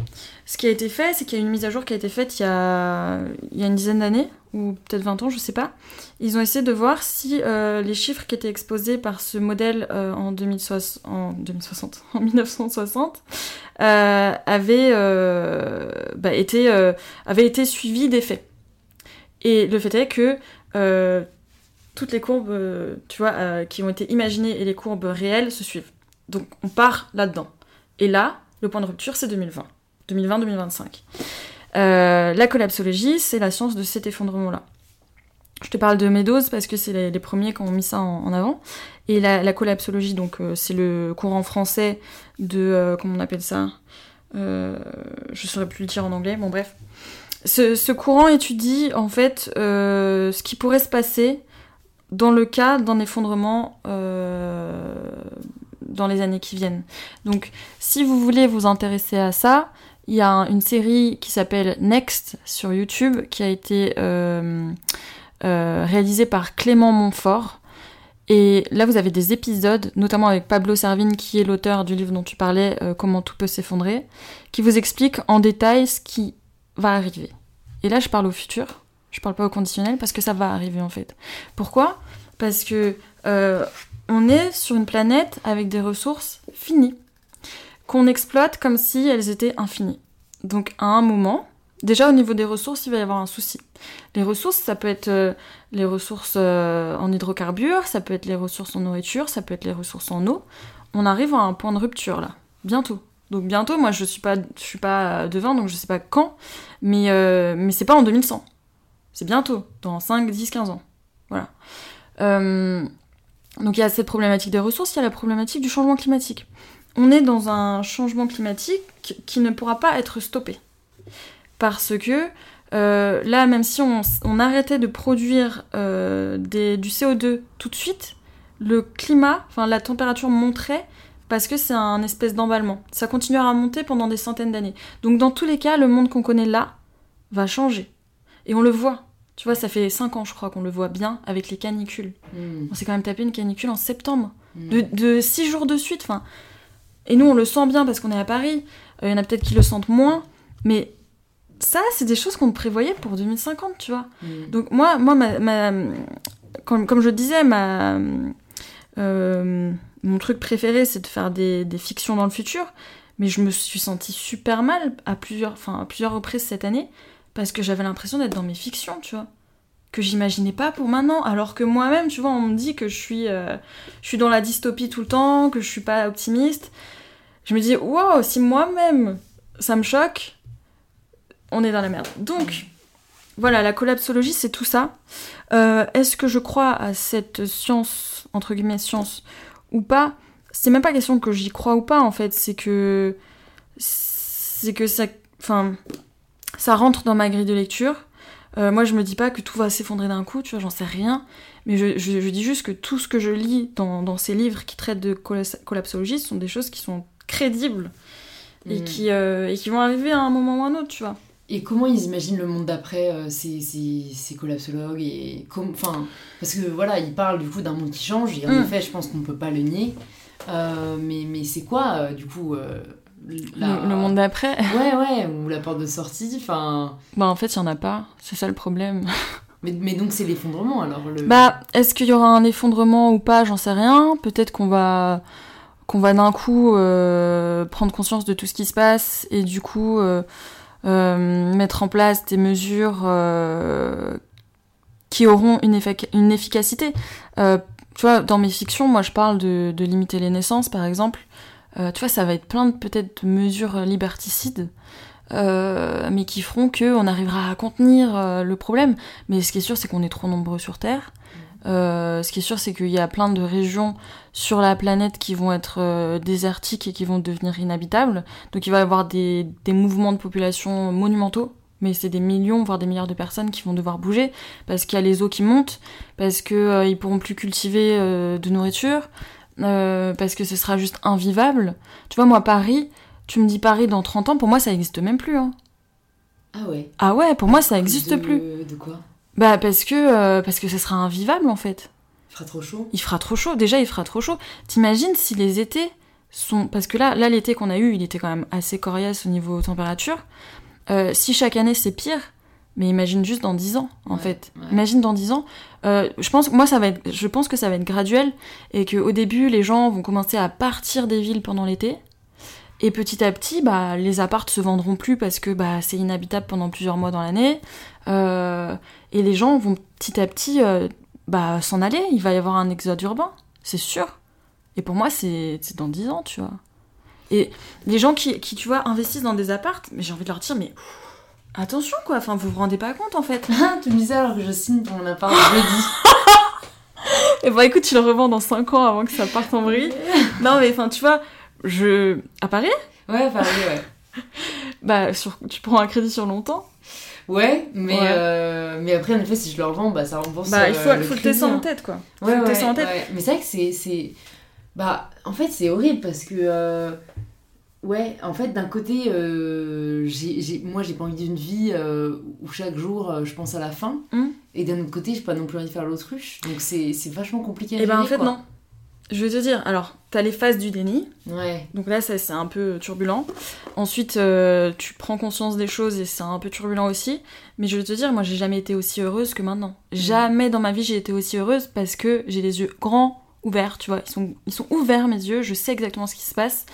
Ce qui a été fait, c'est qu'il y a une mise à jour qui a été faite il y a, une dizaine d'années, ou peut-être 20 ans, je sais pas. Ils ont essayé de voir si euh, les chiffres qui étaient exposés par ce modèle euh, en, 2060, en 2060, (laughs) en 1960, euh, avaient, euh, bah, été, avaient été suivis des faits. Et le fait est que toutes les courbes, qui ont été imaginées et les courbes réelles se suivent. Donc on part là-dedans. Et là, le point de rupture, c'est 2020. 2020-2025. Euh, la collapsologie, c'est la science de cet effondrement-là. Je te parle de Meadows parce que c'est les, premiers qui ont mis ça en, avant. Et la, la collapsologie, donc euh, c'est le courant français de. euh, comment on appelle ça Euh, Je saurais plus le dire en anglais, bon bref. Ce, courant étudie en fait ce qui pourrait se passer dans le cas d'un effondrement dans les années qui viennent. Donc si vous voulez vous intéresser à ça, il y a un- une série qui s'appelle Next sur YouTube qui a été euh, euh, réalisée par Clément Montfort. Et là, vous avez des épisodes, notamment avec Pablo Servine, qui est l'auteur du livre dont tu parlais, euh, Comment tout peut s'effondrer, qui vous explique en détail ce qui va arriver. Et là, je parle au futur, je parle pas au conditionnel, parce que ça va arriver en fait. Pourquoi? Parce que on est sur une planète avec des ressources finies, qu'on exploite comme si elles étaient infinies. Donc à un moment, déjà au niveau des ressources, il va y avoir un souci. Les ressources, ça peut être euh, les ressources euh, en hydrocarbures, ça peut être les ressources en nourriture, ça peut être les ressources en eau. On arrive à un point de rupture là, bientôt. Donc bientôt, moi je suis pas, je suis pas devin, donc je sais pas quand, mais, euh, mais c'est pas en 2100. C'est bientôt, dans 5, 10, 15 ans. Voilà. Euh, donc il y a cette problématique des ressources, il y a la problématique du changement climatique. On est dans un changement climatique qui ne pourra pas être stoppé. Parce que euh, là, même si on, arrêtait de produire euh, du CO2 tout de suite, le climat, enfin la température monterait parce que c'est un espèce d'emballement. Ça continuera à monter pendant des centaines d'années. Donc dans tous les cas, le monde qu'on connaît là va changer. Et on le voit. Tu vois, ça fait 5 ans, je crois, qu'on le voit bien avec les canicules. Mm. On s'est quand même tapé une canicule en septembre, Mm. de, de 6 jours de suite. Enfin, et nous, on le sent bien parce qu'on est à Paris. Euh, Il y en a peut-être qui le sentent moins. Mais ça, c'est des choses qu'on prévoyait pour 2050, tu vois. Mm. Donc moi, moi ma, ma- comme, comme je disais, ma, euh, mon truc préféré, c'est de faire des, des fictions dans le futur. Mais je me suis sentie super mal à plusieurs, enfin, à plusieurs reprises cette année parce que j'avais l'impression d'être dans mes fictions, tu vois. Que j'imaginais pas pour maintenant. Alors que moi-même, tu vois, on me dit que je suis, euh, je suis dans la dystopie tout le temps, que je suis pas optimiste. Je me dis, wow, si moi-même ça me choque, on est dans la merde. Donc, voilà, la collapsologie, c'est tout ça. Euh, Est-ce que je crois à cette science, entre guillemets, science, ou pas? C'est même pas question que j'y crois ou pas, en fait. C'est que c'est que ça, enfin, ça rentre dans ma grille de lecture. Euh, moi, je me dis pas que tout va s'effondrer d'un coup, tu vois, j'en sais rien. Mais je, je- je dis juste que tout ce que je lis dans, dans ces livres qui traitent de colla- collapsologie ce sont des choses qui sont crédibles et, Mm. qui, euh, et qui vont arriver à un moment ou à un autre, tu vois. Et comment ils imaginent le monde d'après, euh, ces, ces, ces collapsologues et enfin, Parce que voilà, ils parlent du coup d'un monde qui change, et en Mm. effet, je pense qu'on peut pas le nier. Euh, mais mais c'est quoi, euh, du coup, la- Le, le monde d'après, Ouais, ouais, (laughs) ou la porte de sortie, enfin. bah en fait, il y en a pas. C'est ça le problème. (laughs) Mais, mais donc c'est l'effondrement alors le... Bah, est-ce qu'il y aura un effondrement ou pas? J'en sais rien. Peut-être qu'on va qu'on va d'un coup euh, prendre conscience de tout ce qui se passe et du coup euh, euh, mettre en place des mesures qui auront une, effic- une efficacité. Tu vois, dans mes fictions, moi je parle de, de limiter les naissances par exemple. Euh, tu vois, ça va être plein de peut-être mesures liberticides. euh, mais qui feront que on arrivera à contenir euh, le problème. Mais ce qui est sûr, c'est qu'on est trop nombreux sur Terre. Euh, ce qui est sûr, c'est qu'il y a plein de régions sur la planète qui vont être euh, désertiques et qui vont devenir inhabitables. Donc il va y avoir des, des mouvements de population monumentaux. Mais c'est des millions, voire des milliards de personnes qui vont devoir bouger parce qu'il y a les eaux qui montent, parce que euh, ils pourront plus cultiver euh, de nourriture, euh, parce que ce sera juste invivable. Tu vois, moi, Paris, tu me dis Paris dans 30 ans, pour moi, ça n'existe même plus. Hein. Ah ouais. Ah ouais, pour moi, ça n'existe plus. De quoi? Bah parce que euh, parce que ce sera invivable en fait. Il fera trop chaud? Il fera trop chaud. Déjà, il fera trop chaud. T'imagines si les étés sont parce que là, là l'été qu'on a eu, il était quand même assez coriace au niveau température. Euh, si chaque année c'est pire, mais imagine juste dans 10 ans en Ouais, fait. ouais. Imagine dans 10 ans. Euh, je pense moi ça va être je pense que ça va être graduel et que au début les gens vont commencer à partir des villes pendant l'été. Et petit à petit, bah, les appartes se vendront plus parce que bah, c'est inhabitable pendant plusieurs mois dans l'année. Euh, et les gens vont petit à petit euh, bah, s'en aller. Il va y avoir un exode urbain, c'est sûr. Et pour moi, c'est c'est dans 10 ans, tu vois. Et les gens qui, qui, tu vois, investissent dans des appartes, mais j'ai envie de leur dire, mais attention, quoi. Enfin, vous vous rendez pas compte, en fait. (laughs) Ah, tu me disais alors que je signe pour mon appart jeudi. Et bah, écoute, tu le revends dans 5 ans avant que ça parte en vrille. (laughs) non, mais enfin, tu vois, je... À Paris? Ouais, pareil, ouais. (laughs) Bah, sur... tu prends un crédit sur longtemps. Ouais, mais, Ouais. euh, mais après, en effet, si je le revends, bah, ça rembourse Bah, il euh, faut, le faut le laisser en hein. tête, quoi. Ouais, Faut ouais, en tête. Mais c'est vrai que c'est, c'est... Bah, en fait, c'est horrible parce que... euh, Ouais, en fait, d'un côté, euh, j'ai, j'ai- moi, j'ai pas envie d'une vie euh, où chaque jour, euh, je pense à la fin. Mm. Et d'un autre côté, j'ai pas non plus envie de faire l'autruche. Donc, c'est, c'est vachement compliqué à Et ben, en fait, quoi. non. Je vais te dire, alors, t'as les phases du déni. Ouais. Donc là, ça, c'est un peu turbulent. Ensuite, euh, tu prends conscience des choses et c'est un peu turbulent aussi. Mais je vais te dire, moi, j'ai jamais été aussi heureuse que maintenant. Jamais dans ma vie j'ai été aussi heureuse parce que j'ai les yeux grands, ouverts, tu vois. Ils sont, ils sont ouverts, mes yeux. Je sais exactement ce qui se passe.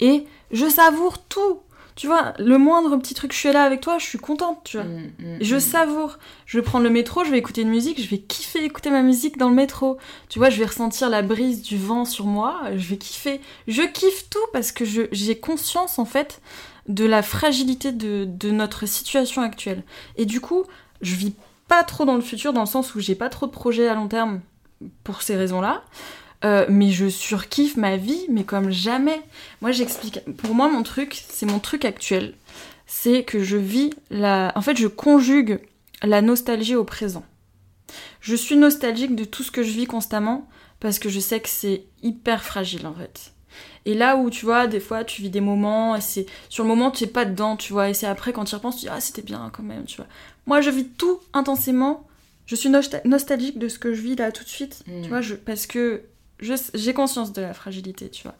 Et je savoure tout. Tu vois, le moindre petit truc, je suis là avec toi, je suis contente, tu vois. Mm, mm, Je mm. savoure. Je vais prendre le métro, je vais écouter une musique, je vais kiffer écouter ma musique dans le métro. Tu vois, je vais ressentir la brise du vent sur moi, je vais kiffer. Je kiffe tout parce que j'ai conscience en fait de la fragilité de, de notre situation actuelle. Et du coup, je vis pas trop dans le futur dans le sens où j'ai pas trop de projets à long terme pour ces raisons-là. Euh, mais je surkiffe ma vie, mais comme jamais. Moi, j'explique. Pour moi, mon truc, c'est mon truc actuel. C'est que je vis la. En fait, je conjugue la nostalgie au présent. Je suis nostalgique de tout ce que je vis constamment parce que je sais que c'est hyper fragile en fait. Et là où tu vois, des fois tu vis des moments, et c'est sur le moment tu es pas dedans, tu vois, et c'est après quand tu y repenses, tu dis ah c'était bien quand même, tu vois. Moi je vis tout intensément, je suis nostal- nostalgique de ce que je vis là tout de suite, Mm. tu vois, je, parce que j'ai conscience de la fragilité, tu vois.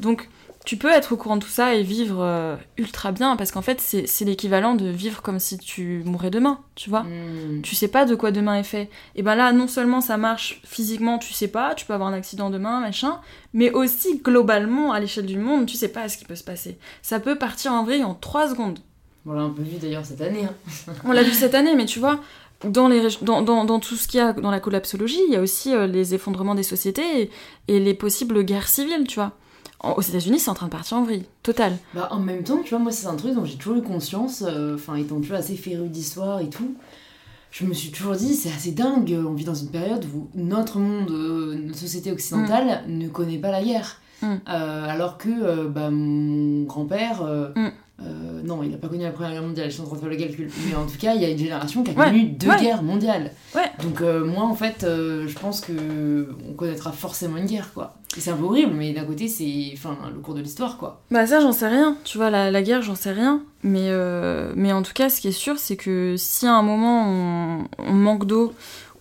Donc tu peux être au courant de tout ça et vivre euh, ultra bien parce qu'en fait c'est l'équivalent de vivre comme si tu mourais demain, tu vois Mm. tu sais pas de quoi demain est fait. Et ben là, non seulement ça marche physiquement, tu sais pas, tu peux avoir un accident demain, machin, mais aussi globalement, à l'échelle du monde, tu sais pas ce qui peut se passer. Ça peut partir en vrille en 3 secondes. On l'a un peu vu d'ailleurs cette année. hein. On l'a vu cette année, mais tu vois, dans, les, régi- dans, dans, dans tout ce qu'il y a dans la collapsologie, il y a aussi euh, les effondrements des sociétés et, et les possibles guerres civiles, tu vois. En- aux États-Unis, c'est en train de partir en vrille, total. Bah, en même temps, tu vois, moi, c'est un truc dont j'ai toujours eu conscience, euh, enfin, étant tu vois, assez féru d'histoire et tout. Je me suis toujours dit, c'est assez dingue, on vit dans une période où notre monde, euh, notre société occidentale ne connaît pas la guerre. Mm. Alors que bah, mon grand-père, Mm. Euh, non, il n'a pas connu la Première Guerre mondiale, je suis en train de faire le calcul. Mais en tout cas, il y a une génération qui a Ouais, connu deux ouais. guerres mondiales. Ouais. Donc euh, moi, en fait, euh, je pense que on connaîtra forcément une guerre, quoi. Et c'est un peu horrible, mais d'un côté, c'est enfin, le cours de l'histoire, quoi. Bah ça j'en sais rien, tu vois, la, la guerre j'en sais rien, mais, mais en tout cas ce qui est sûr c'est que si à un moment on, on manque d'eau,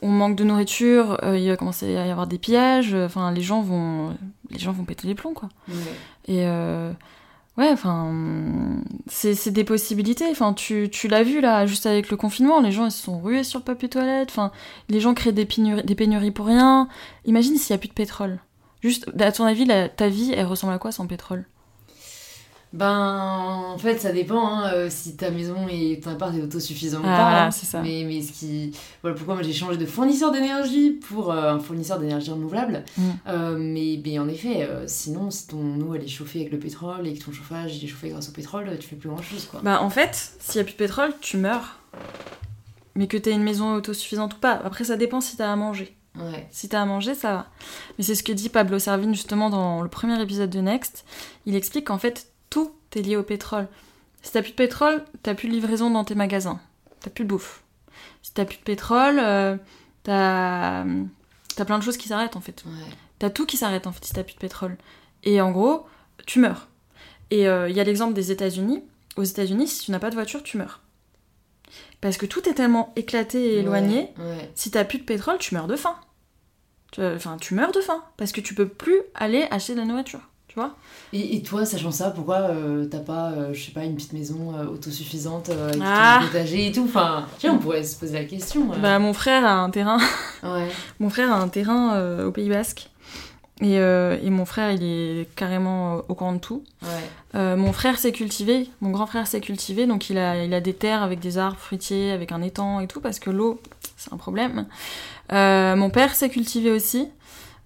on manque de nourriture, il va commencer à y avoir des pillages, enfin les gens vont les gens vont péter les plombs quoi. Et ouais, enfin c'est des possibilités, enfin tu, tu l'as vu là juste avec le confinement, les gens ils se sont rués sur le papier toilette, enfin les gens créent des pénuries, des pénuries pour rien. Imagine s'il y a plus de pétrole. Juste, à ton avis, ta vie, elle ressemble à quoi sans pétrole? Ben, en fait, ça dépend hein, euh, si ta maison et ton appart est autosuffisant ou Ah, pas. voilà, hein. c'est ça. Mais, mais ce qui. Voilà pourquoi moi j'ai changé de fournisseur d'énergie pour euh, un fournisseur d'énergie renouvelable. Mm. Euh, mais, mais en effet, sinon, si ton eau elle est chauffée avec le pétrole et que ton chauffage il est chauffé grâce au pétrole, tu fais plus grand chose quoi. Bah en fait, s'il y a plus de pétrole, tu meurs. Mais que t'aies une maison autosuffisante ou pas. Après, ça dépend si t'as à manger. Ouais. Si t'as à manger, ça va. Mais c'est ce que dit Pablo Servine justement dans le premier épisode de Next. Il explique qu'en fait, est lié au pétrole. Si t'as plus de pétrole, t'as plus de livraison dans tes magasins. T'as plus de bouffe. Si t'as plus de pétrole, euh, t'as plein de choses qui s'arrêtent en fait. Ouais. T'as tout qui s'arrête en fait si t'as plus de pétrole. Et en gros, tu meurs. Et euh, il y a l'exemple des États-Unis. Aux États-Unis, si tu n'as pas de voiture, tu meurs. Parce que tout est tellement éclaté et éloigné. Ouais, ouais. Si t'as plus de pétrole, tu meurs de faim. Enfin, tu meurs de faim. Parce que tu peux plus aller acheter de la nourriture. Tu vois Et, et toi, sachant ça, pourquoi euh, t'as pas, euh, je sais pas, une petite maison euh, autosuffisante avec Ah. ton potager et tout? Enfin, tiens, on pourrait se poser la question. Bah, mon frère a un terrain. (laughs) Ouais. (laughs) Mon frère a un terrain au Pays Basque. Et, et mon frère, il est carrément au courant de tout. Ouais. Mon frère s'est cultivé, mon grand frère s'est cultivé, donc il a, il a des terres avec des arbres fruitiers, avec un étang et tout, parce que l'eau, c'est un problème. Mon père s'est cultivé aussi.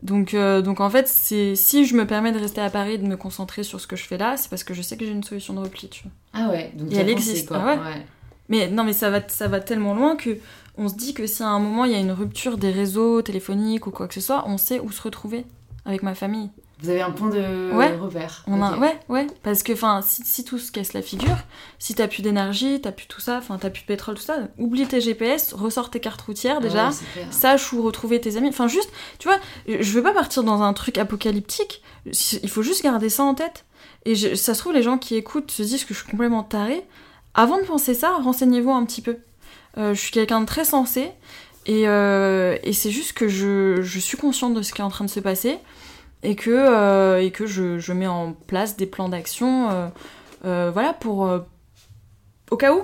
Donc, euh, donc en fait, si je me permets de rester à Paris de me concentrer sur ce que je fais là, c'est parce que je sais que j'ai une solution de repli, tu vois. Ah ouais, donc Et elle existe, quoi. ah ouais. Mais non, mais ça va, ça va tellement loin que on se dit que si à un moment il y a une rupture des réseaux téléphoniques ou quoi que ce soit, on sait où se retrouver avec ma famille. Vous avez un point de Ouais. repère. On a, ouais, ouais, parce que enfin, si, si tout se casse la figure, si t'as plus d'énergie, t'as plus tout ça, enfin t'as plus de pétrole, tout ça, oublie tes GPS, ressors tes cartes routières déjà, Ouais, sache où retrouver tes amis. Enfin juste, tu vois, je veux pas partir dans un truc apocalyptique, il faut juste garder ça en tête. Et je- ça se trouve, les gens qui écoutent se disent que je suis complètement tarée. Avant de penser ça, renseignez-vous un petit peu. Euh, je suis quelqu'un de très sensé, et, euh, et c'est juste que je, je suis consciente de ce qui est en train de se passer, et que, euh, et que je, je mets en place des plans d'action, euh, euh, voilà, pour... au cas où.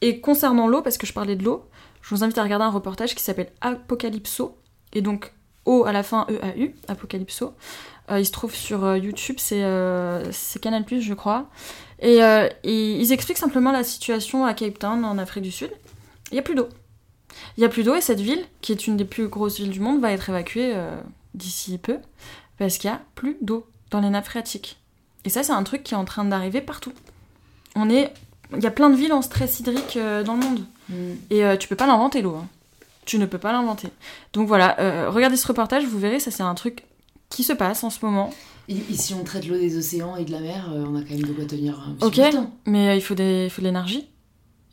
Et concernant l'eau, parce que je parlais de l'eau, je vous invite à regarder un reportage qui s'appelle Apocalypso, et donc O à la fin E-A-U, Apocalypso. Il se trouve sur YouTube, c'est Canal+, je crois. Et, et ils expliquent simplement la situation à Cape Town, en Afrique du Sud. Il n'y a plus d'eau. Il n'y a plus d'eau, et cette ville, qui est une des plus grosses villes du monde, va être évacuée d'ici peu, parce qu'il n'y a plus d'eau dans les nappes phréatiques. Et ça, c'est un truc qui est en train d'arriver partout. On est... Il y a plein de villes en stress hydrique euh, dans le monde. Mm. Et euh, tu peux pas l'inventer l'eau. hein. Tu ne peux pas l'inventer. Donc voilà, euh, regardez ce reportage, vous verrez, ça c'est un truc qui se passe en ce moment. Et, et si on traite l'eau des océans et de la mer, euh, on a quand même de quoi tenir un petit Ok. bout de temps. Mais il faut, des, il faut de l'énergie.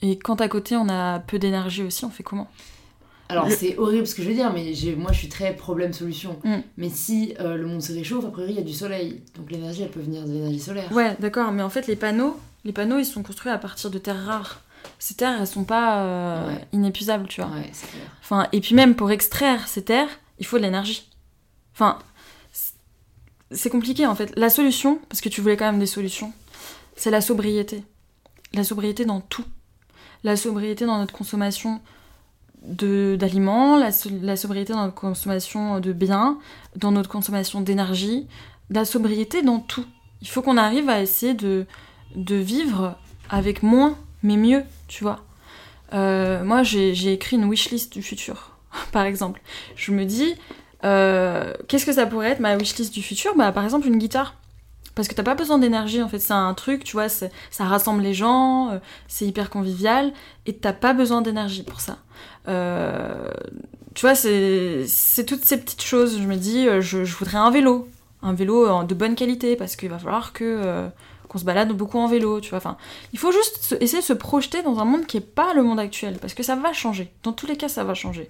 Et quand à côté on a peu d'énergie aussi, on fait comment? Alors Le- c'est horrible ce que je veux dire, mais moi je suis très problème-solution. Mm. Mais si euh, le monde se réchauffe, a priori il y a du soleil. Donc l'énergie elle peut venir de l'énergie solaire. Ouais, d'accord, mais en fait les panneaux, les panneaux ils sont construits à partir de terres rares. Ces terres elles sont pas euh, Ouais. inépuisables, tu vois. Ouais, c'est clair. Enfin, et puis même pour extraire ces terres, il faut de l'énergie. Enfin, c'est- compliqué en fait. La solution, parce que tu voulais quand même des solutions, c'est la sobriété. La sobriété dans tout. La sobriété dans notre consommation d'aliments, la, la sobriété dans notre consommation de biens, dans notre consommation d'énergie, la sobriété dans tout. Il faut qu'on arrive à essayer de, de vivre avec moins, mais mieux, tu vois. Euh, moi, j'ai j'ai écrit une wishlist du futur, (laughs) par exemple. Je me dis, euh, qu'est-ce que ça pourrait être ma wishlist du futur? Bah, par exemple, une guitare. Parce que t'as pas besoin d'énergie, en fait, c'est un truc, tu vois, ça rassemble les gens, euh, c'est hyper convivial, et t'as pas besoin d'énergie pour ça. Euh, tu vois, c'est toutes ces petites choses. Je me dis, euh, je, je voudrais un vélo. un vélo de bonne qualité, parce qu'il va falloir que qu'on se balade beaucoup en vélo, tu vois. Enfin, il faut juste essayer de se projeter dans un monde qui est pas le monde actuel, parce que ça va changer. Dans tous les cas, ça va changer.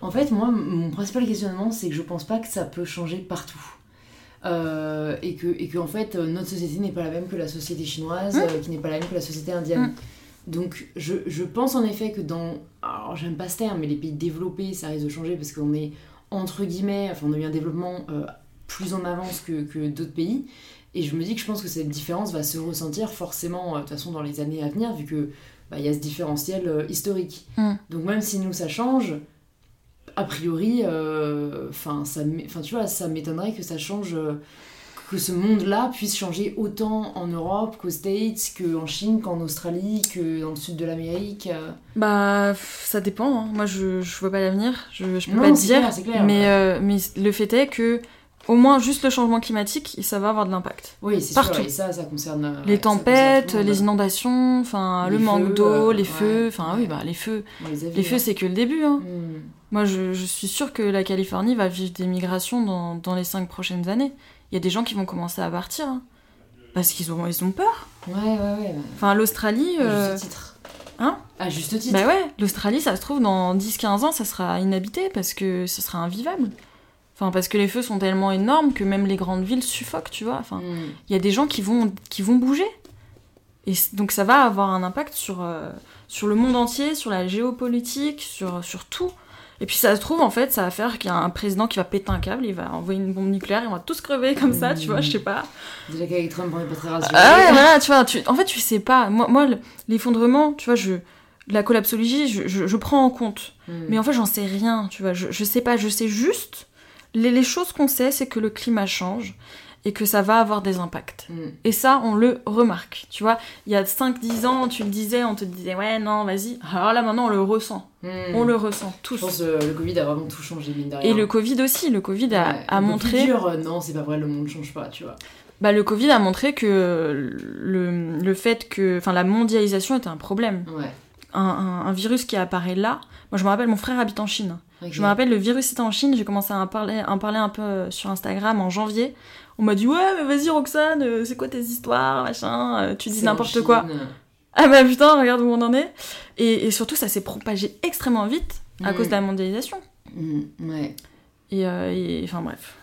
En fait, moi, mon principal questionnement, c'est que je pense pas que ça peut changer partout. Euh, et, que, et que, en fait, euh, notre société n'est pas la même que la société chinoise, Mm. euh, qui n'est pas la même que la société indienne. Donc, je, je pense en effet que dans. Alors, j'aime pas ce terme, mais les pays développés, ça risque de changer parce qu'on est, entre guillemets, enfin, on a eu un développement euh, plus en avance que, que d'autres pays. Et je me dis que je pense que cette différence va se ressentir forcément, euh, de toute façon, dans les années à venir, vu que bah, il y a ce différentiel euh, historique. Mm. Donc, même si nous, ça change, a priori, euh, enfin, ça, enfin, tu vois, ça m'étonnerait que ça change, euh, que ce monde-là puisse changer autant en Europe qu'aux States, qu'en Chine, qu'en Australie, que dans le sud de l'Amérique. euh. Bah, ça dépend. hein. Moi, je, je vois pas l'avenir. Je, je peux Non, pas te dire. clair, c'est clair, mais, ouais. euh, mais le fait est que, au moins, juste le changement climatique, ça va avoir de l'impact. Oui, c'est Partout. sûr, et ça, ça concerne. Les concerne tempêtes, les inondations, enfin, le manque d'eau, les feux. Enfin, oui, bah, les feux. Les feux, c'est que le début. Hein. Mm. Moi, je, je suis sûre que la Californie va vivre des migrations dans, dans les cinq prochaines années. Il y a des gens qui vont commencer à partir. hein. parce qu'ils ont, ils ont peur. Ouais, ouais, ouais. Enfin, l'Australie. À euh, juste titre. hein À juste titre. Bah ouais, l'Australie, ça se trouve, dans 10-15 ans, ça sera inhabité parce que ce sera invivable. Enfin, parce que les feux sont tellement énormes que même les grandes villes suffoquent, tu vois. Enfin, Mm. il y a des gens qui vont, qui vont bouger. Et donc ça va avoir un impact sur, euh, sur le monde entier, sur la géopolitique, sur, sur tout. Et puis ça se trouve, en fait, ça va faire qu'il y a un président qui va péter un câble, il va envoyer une bombe nucléaire, et on va tous crever comme ça, tu vois, je sais pas. Déjà qu'avec Trump, on n'est pas très rassuré. Ah ouais, voilà, tu vois, tu- en fait, tu sais pas. Moi, moi le- l'effondrement, tu vois, je, la collapsologie, je, je, je prends en compte. Mm. Mais en fait, j'en sais rien, tu vois. Je, je sais pas, je sais juste. Les, les choses qu'on sait, c'est que le climat change et que ça va avoir des impacts. Mm. Et ça, on le remarque. Tu vois, il y a 5-10 ans, tu le disais, on te disait, ouais, non, vas-y. Alors là, maintenant, on le ressent. Mm. On le ressent tous. Je pense que le Covid a vraiment tout changé, mine de rien. Et le Covid aussi. Le Covid a, Ouais, a montré. dur, euh, non, c'est pas vrai, le monde change pas, tu vois. Bah, le Covid a montré que le, le fait que. Enfin, la mondialisation était un problème. Ouais. Un, un- un virus qui apparaît là. Moi, je me rappelle, mon frère habite en Chine. Je me rappelle, le virus était en Chine, j'ai commencé à en parler, à en parler un peu sur Instagram en janvier. On m'a dit, ouais, mais vas-y, Roxane, euh, c'est quoi tes histoires, machin, euh, tu dis n'importe quoi. Ah bah putain, regarde où on en est. Et, et surtout, ça s'est propagé extrêmement vite à Mm. cause de la mondialisation. Mm, ouais. Et, euh, et- enfin bref.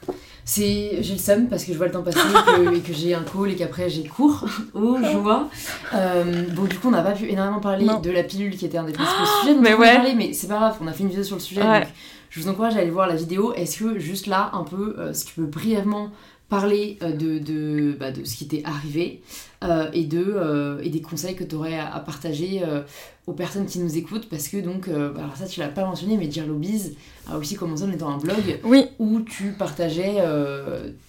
C'est, j'ai le seum parce que je vois le temps passer et que, et que j'ai un call et qu'après j'ai cours. Oh, joie. Euh, bon, du coup, on n'a pas pu énormément parler Non. de la pilule qui était un des principaux sujets dont (gasps) mais on ouais. parler, mais c'est pas grave, on a fait une vidéo sur le sujet. Ouais. Donc je vous encourage à aller voir la vidéo. Est-ce que juste là, un peu, euh, si tu peux brièvement parler euh, de, de, bah, de ce qui t'est arrivé euh, et, de, euh, et des conseils que tu aurais à, à partager euh, aux personnes qui nous écoutent parce que donc, bah, alors ça tu l'as pas mentionné, mais Dear Lobbies a aussi commencé en étant un blog Oui, où tu partageais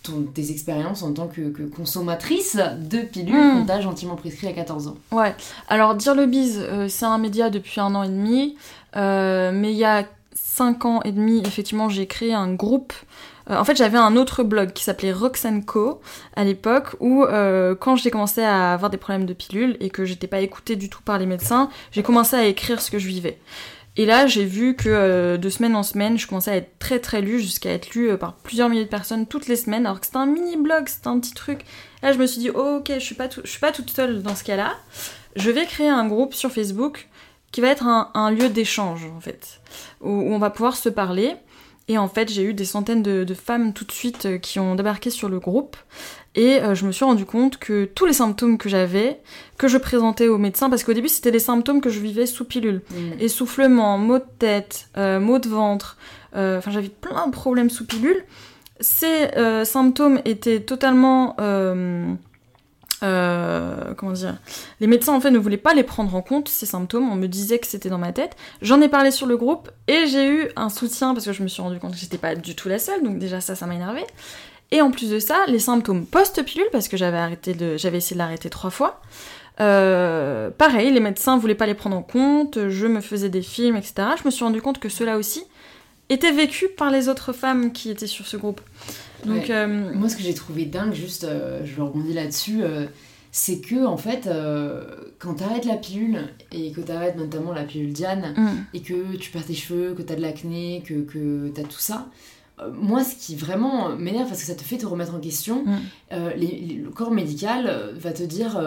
ton- tes expériences en tant que, que consommatrice de pilules Mm. qu'on t'a gentiment prescrit à 14 ans. ouais. Alors, Dire le Biz, euh, c'est un média depuis un an et demi. mais il y a cinq ans et demi, effectivement, j'ai créé un groupe. Euh, en fait, j'avais un autre blog qui s'appelait Roxane Co à l'époque où, euh, quand j'ai commencé à avoir des problèmes de pilules et que j'étais pas écoutée du tout par les médecins, j'ai commencé à écrire ce que je vivais. Et là, j'ai vu que euh, de semaine en semaine, je commençais à être très très lue, jusqu'à être lue par plusieurs milliers de personnes toutes les semaines, alors que c'était un mini blog, c'était un petit truc. Là, je me suis dit, oh, ok, je suis pas, tout- je suis pas toute seule dans ce cas-là. Je vais créer un groupe sur Facebook qui va être un, un lieu d'échange, en fait, où, où on va pouvoir se parler. Et en fait, j'ai eu des centaines de, de femmes tout de suite euh, qui ont débarqué sur le groupe. Et euh, je me suis rendu compte que tous les symptômes que j'avais, que je présentais aux médecins, parce qu'au début, c'était des symptômes que je vivais sous pilule Mm. essoufflement, maux de tête, euh, maux de ventre, enfin j'avais plein de problèmes sous pilule. Ces symptômes étaient totalement... euh, comment dire? Les médecins en fait ne voulaient pas les prendre en compte, ces symptômes, on me disait que c'était dans ma tête. J'en ai parlé sur le groupe et j'ai eu un soutien parce que je me suis rendu compte que j'étais pas du tout la seule, donc déjà ça, ça m'a énervé. Et en plus de ça, les symptômes post-pilule, parce que j'avais arrêté de, j'avais essayé de l'arrêter trois fois, euh, pareil, les médecins voulaient pas les prendre en compte, je me faisais des films, etc. Je me suis rendu compte que cela aussi était vécu par les autres femmes qui étaient sur ce groupe. Donc, Ouais. euh, Moi, ce que j'ai trouvé dingue, juste, euh, je rebondis là-dessus, euh, c'est que, en fait, quand t'arrêtes la pilule, et que t'arrêtes notamment la pilule Diane, mm, et que tu perds tes cheveux, que t'as de l'acné, que, que t'as tout ça, moi, ce qui vraiment m'énerve, parce que ça te fait te remettre en question, Mm. les- les- le corps médical va te dire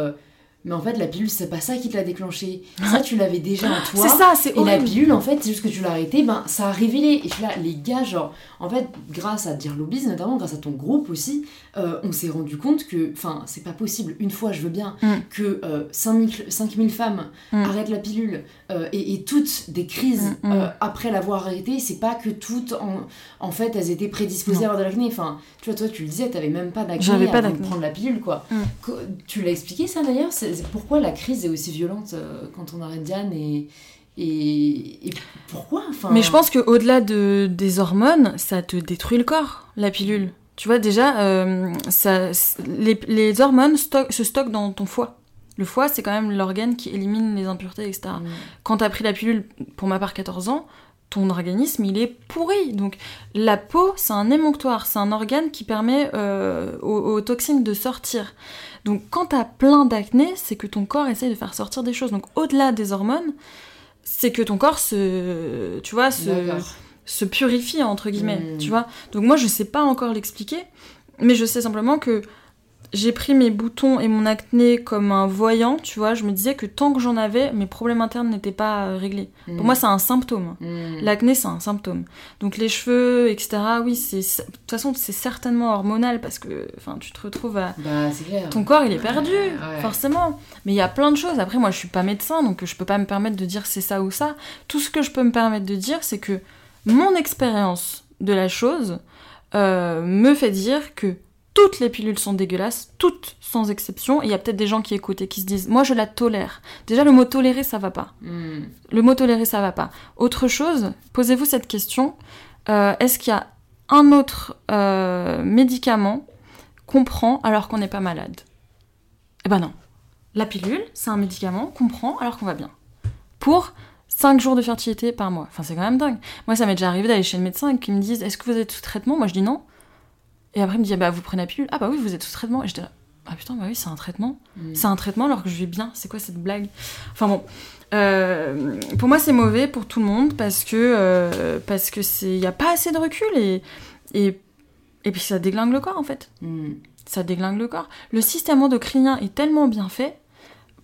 Mais en fait, la pilule, c'est pas ça qui te l'a déclenché. Ça, tu l'avais déjà en toi. C'est ça, c'est Et la pilule, en fait, c'est juste que tu l'as arrêté, ben ça a révélé. Et je suis là, les gars, genre, en fait, grâce à Dear Lobbies, notamment grâce à ton groupe aussi, euh, on s'est rendu compte que, enfin, c'est pas possible, une fois, je veux bien, Mm. que euh, 5000, 5000 femmes Mm. arrêtent la pilule euh, et, et toutes des crises Mm, mm. euh, après l'avoir arrêtée, c'est pas que toutes, en, en fait, elles étaient prédisposées Non. à avoir de l'acné. Enfin, tu vois, toi, tu le disais, t'avais même pas d'acné J'avais pas avant de prendre la pilule, quoi. Tu l'as expliqué, ça, d'ailleurs c'est pourquoi la crise est aussi violente euh, quand on arrête Diane et... Et, et pourquoi enfin... Mais je pense qu'au-delà de, des hormones, ça te détruit le corps, la pilule. Tu vois, déjà, euh, ça, les, les hormones stock- se stockent dans ton foie. Le foie, c'est quand même l'organe qui élimine les impuretés, etc. Mm. Quand t'as pris la pilule, pour ma part 14 ans, ton organisme, il est pourri. Donc, la peau, c'est un émonctoire, c'est un organe qui permet euh, aux, aux toxines de sortir. Donc, quand t'as plein d'acné, c'est que ton corps essaye de faire sortir des choses. Donc, au-delà des hormones, c'est que ton corps se, tu vois, se, purifie entre guillemets, Mm. tu vois. Donc moi je sais pas encore l'expliquer, mais je sais simplement que j'ai pris mes boutons et mon acné comme un voyant, tu vois. Je me disais que tant que j'en avais, mes problèmes internes n'étaient pas euh, réglés. Mm. Pour moi c'est un symptôme. Mm. L'acné c'est un symptôme. Donc les cheveux, etc. Oui, c'est de toute façon c'est certainement hormonal parce que, enfin, tu te retrouves à Bah, c'est clair. ton corps il est perdu, Ouais. forcément. Mais il y a plein de choses. Après, moi je suis pas médecin, donc je peux pas me permettre de dire c'est ça ou ça. Tout ce que je peux me permettre de dire, c'est que mon expérience de la chose euh, me fait dire que toutes les pilules sont dégueulasses, toutes sans exception. Et il y a peut-être des gens qui écoutent et qui se disent moi je la tolère. Déjà le mot tolérer ça va pas. Mm. Le mot tolérer, ça va pas. Autre chose, posez-vous cette question. Euh, Est-ce qu'il y a un autre euh, médicament qu'on prend alors qu'on n'est pas malade? Eh ben non. La pilule, c'est un médicament qu'on prend alors qu'on va bien. Pour 5 jours de fertilité par mois. Enfin, c'est quand même dingue. Moi, ça m'est déjà arrivé d'aller chez le médecin et qu'ils me disent Est-ce que vous êtes sous traitement? Moi, je dis non. Et après, il me dit Bah, vous prenez la pilule Ah, bah oui, vous êtes sous traitement. Et j'étais là Ah putain, bah oui, c'est un traitement. Mm. C'est un traitement alors que je vais bien. C'est quoi cette blague? Enfin bon, euh, pour moi c'est mauvais pour tout le monde parce que euh, parce que c'est il y a pas assez de recul et et et puis ça déglingue le corps en fait. Mm. Ça déglingue le corps. Le système endocrinien est tellement bien fait.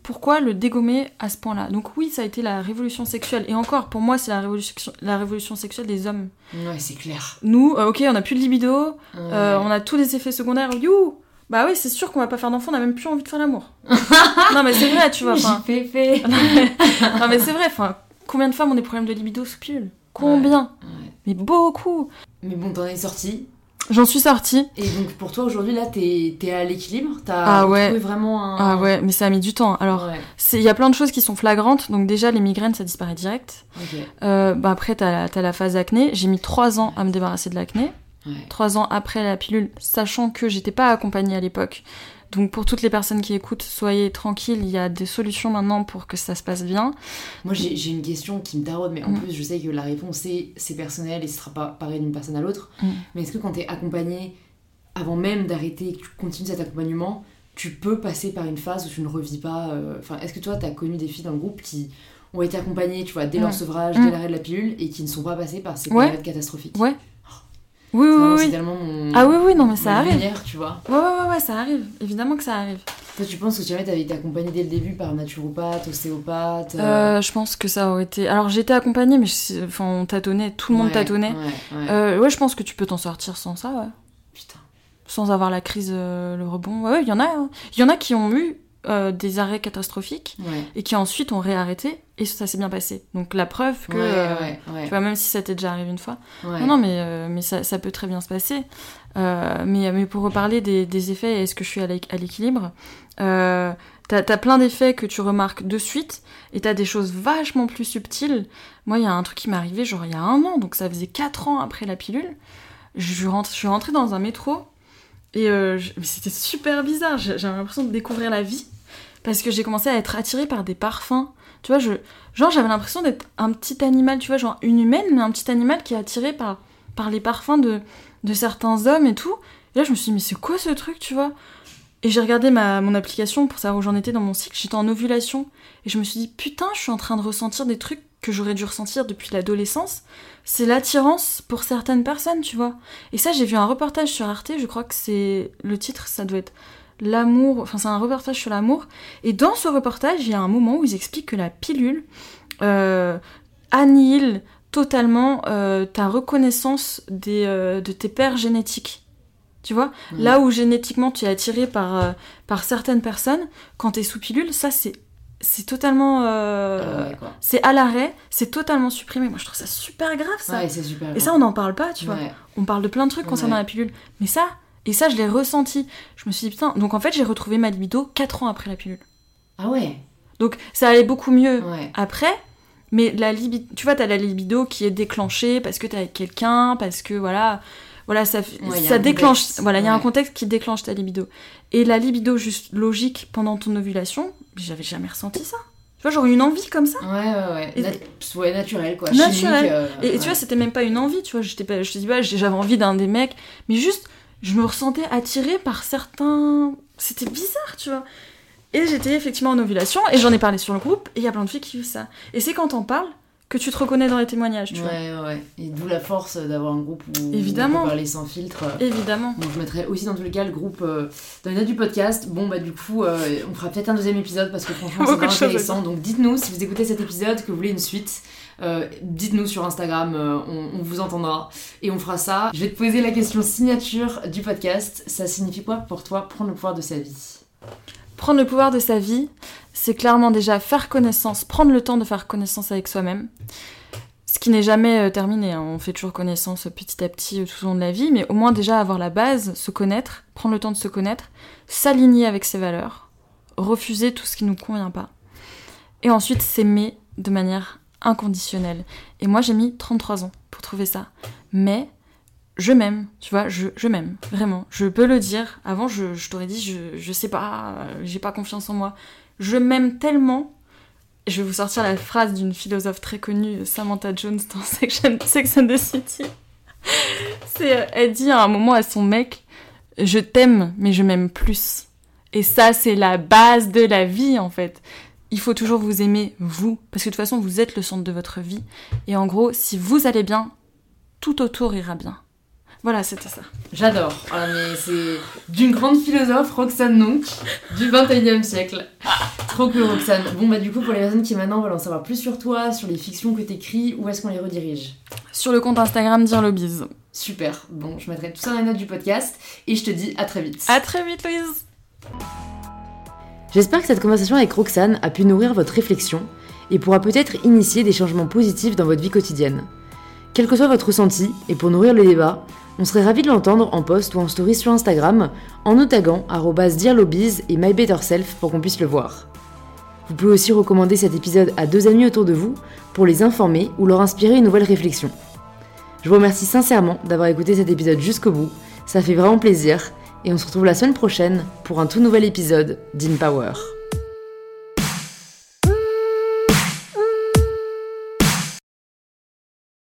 Pourquoi le dégommer à ce point-là Donc oui, ça a été la révolution sexuelle. Et encore, pour moi, c'est la révolution, la révolution sexuelle des hommes. Ouais, c'est clair. Nous, euh, ok, on a plus de libido, euh, on a tous les effets secondaires. You Bah oui, c'est sûr qu'on va pas faire d'enfant, on a même plus envie de faire l'amour. (laughs) non mais c'est vrai, tu vois. fait. (laughs) non mais c'est vrai, enfin, combien de femmes ont des problèmes de libido sous pilule? Combien? Ouais. Mais beaucoup Mais bon, t'en es sorti. J'en suis sortie. Et donc pour toi aujourd'hui là, t'es es à l'équilibre? T'as Ah ouais. trouvé vraiment un. Ah ouais, mais ça a mis du temps. Alors, Ouais. il y a plein de choses qui sont flagrantes. Donc déjà, les migraines, ça disparaît direct. Ok. Euh, bah après, t'as la, la phase acné. J'ai mis trois ans à me débarrasser de l'acné. Ouais. Trois ans après la pilule, sachant que j'étais pas accompagnée à l'époque. Donc pour toutes les personnes qui écoutent, soyez tranquilles, il y a des solutions maintenant pour que ça se passe bien. Moi j'ai une question qui me taraude, mais en Mm. plus je sais que la réponse est c'est personnel et ce sera pas pareil d'une personne à l'autre. Mm. Mais est-ce que quand t'es accompagné, avant même d'arrêter et que tu continues cet accompagnement, tu peux passer par une phase où tu ne revis pas. euh, Enfin, est-ce que toi t'as connu des filles dans le groupe qui ont été accompagnées, tu vois, dès leur Mm. sevrage, Mm. dès l'arrêt de la pilule et qui ne sont pas passées par ces Ouais. périodes catastrophiques? Ouais. Oui, oui, oui. C'est tellement mon. Ah oui, oui, non, mais ça arrive. lumière, tu vois. Ouais, ouais, ouais, ouais, ça arrive. Évidemment que ça arrive. Toi, tu penses que jamais t'avais été accompagnée dès le début par naturopathe, ostéopathe. Euh, je pense que ça aurait été. Alors j'étais accompagnée, mais je- enfin, on tâtonnait, tout le monde tâtonnait. Ouais, ouais. Euh, ouais, je pense que tu peux t'en sortir sans ça, ouais. Putain. Sans avoir la crise, euh, le rebond. Ouais, il y en a. hein. Il y en a qui ont eu euh, des arrêts catastrophiques Ouais. et qui ensuite ont réarrêté et ça s'est bien passé. Donc la preuve que. ouais, euh, ouais. Tu vois, même si ça t'est déjà arrivé une fois. Non, non, mais, euh, mais ça, ça peut très bien se passer. Mais, mais pour reparler des, des effets, est-ce que je suis à l'équ- à l'équilibre T'as as plein d'effets que tu remarques de suite, et t'as des choses vachement plus subtiles. Moi, il y a un truc qui m'est arrivé, genre il y a un an, donc ça faisait 4 ans après la pilule. Je, rentre, je suis rentrée dans un métro, et euh, c'était super bizarre. J'avais l'impression de découvrir la vie, parce que j'ai commencé à être attirée par des parfums. Tu vois, je, genre j'avais l'impression d'être un petit animal, tu vois, genre une humaine, mais un petit animal qui est attiré par, par les parfums de, de certains hommes et tout. Et là, je me suis dit, mais c'est quoi ce truc, tu vois? Et j'ai regardé ma, mon application pour savoir où j'en étais dans mon cycle. J'étais en ovulation. Et je me suis dit, putain, je suis en train de ressentir des trucs que j'aurais dû ressentir depuis l'adolescence, c'est l'attirance pour certaines personnes, tu vois. Et ça, j'ai vu un reportage sur Arte, je crois que c'est le titre, ça doit être l'amour, enfin c'est un reportage sur l'amour. Et dans ce reportage, il y a un moment où ils expliquent que la pilule euh, annihile totalement euh, ta reconnaissance des, euh, de tes pères génétiques. Tu vois? Là où génétiquement tu es attiré par, euh, par certaines personnes, quand tu es sous pilule, ça c'est c'est totalement Ah ouais, quoi. c'est à l'arrêt c'est totalement supprimé. Moi je trouve ça super grave ça. Ouais, super. et ça on n'en parle pas tu vois. On parle de plein de trucs concernant la pilule. Mais ça et ça je l'ai ressenti. Je me suis dit putain donc en fait j'ai retrouvé ma libido 4 ans après la pilule. Ah ouais. donc ça allait beaucoup mieux après mais la libido tu vois t'as la libido qui est déclenchée parce que t'es avec quelqu'un parce que voilà voilà ça ça déclenche contexte. voilà il y a un contexte qui déclenche ta libido. Et la libido juste logique pendant ton ovulation j'avais jamais ressenti ça tu vois j'aurais une envie comme ça Ouais, ouais, ouais. Et- Nat- ouais, naturel, quoi. Naturel. Euh, Et, et tu vois, c'était même pas une envie, tu vois. J'étais pas, je te dis pas, j'ai- j'avais envie d'un des mecs, mais juste, je me ressentais attirée par certains. C'était bizarre, tu vois. Et j'étais effectivement en ovulation, et j'en ai parlé sur le groupe, et il y a plein de filles qui vivent ça. Et c'est quand t'en parles que tu te reconnais dans les témoignages, tu vois. Ouais, ouais, ouais. Et d'où la force d'avoir un groupe où Évidemment. on peut parler sans filtre. Évidemment. Donc je mettrai aussi dans tous les cas le groupe euh, dans les notes du podcast. Bon bah du coup euh, on fera peut-être un deuxième épisode parce que franchement (laughs) c'est vraiment intéressant. Donc dites-nous si vous écoutez cet épisode que vous voulez une suite. Euh, dites-nous sur Instagram, on, on vous entendra et on fera ça. Je vais te poser la question signature du podcast. Ça signifie quoi pour toi prendre le pouvoir de sa vie? Prendre le pouvoir de sa vie, c'est clairement déjà faire connaissance, prendre le temps de faire connaissance avec soi-même. Ce qui n'est jamais euh, terminé, hein. on fait toujours connaissance petit à petit euh, tout au long de la vie, mais au moins déjà avoir la base, se connaître, prendre le temps de se connaître, s'aligner avec ses valeurs, refuser tout ce qui nous convient pas. Et ensuite s'aimer de manière inconditionnelle. Et moi j'ai mis 33 ans pour trouver ça. Mais je m'aime, tu vois, je, m'aime, vraiment. Je peux le dire. Avant, je, je t'aurais dit, je, je sais pas, euh, j'ai pas confiance en moi. Je m'aime tellement. Je vais vous sortir la phrase d'une philosophe très connue, Samantha Jones, dans (laughs) Section, Sex and the City. C'est, euh, elle dit à un moment à son mec, je t'aime, mais je m'aime plus. Et ça, c'est la base de la vie, en fait. Il faut toujours vous aimer, vous. Parce que de toute façon, vous êtes le centre de votre vie. Et en gros, si vous allez bien, tout autour ira bien. Voilà, c'était ça. J'adore. Ah, mais c'est d'une grande philosophe, Roxane Nonc, du 21e siècle. Trop cool, Roxane. Bon, bah, du coup, pour les personnes qui maintenant veulent en savoir plus sur toi, sur les fictions que t'écris, où est-ce qu'on les redirige? Sur le compte Instagram Dire Lobbies. Super. Bon, je mettrai tout ça dans les notes du podcast et je te dis à très vite. À très vite, Louise! J'espère que cette conversation avec Roxane a pu nourrir votre réflexion et pourra peut-être initier des changements positifs dans votre vie quotidienne. Quel que soit votre ressenti, et pour nourrir le débat, on serait ravis de l'entendre en post ou en story sur Instagram en nous taguant direlobbies et mybetterself pour qu'on puisse le voir. Vous pouvez aussi recommander cet épisode à deux amis autour de vous pour les informer ou leur inspirer une nouvelle réflexion. Je vous remercie sincèrement d'avoir écouté cet épisode jusqu'au bout, ça fait vraiment plaisir, et on se retrouve la semaine prochaine pour un tout nouvel épisode d'InPower.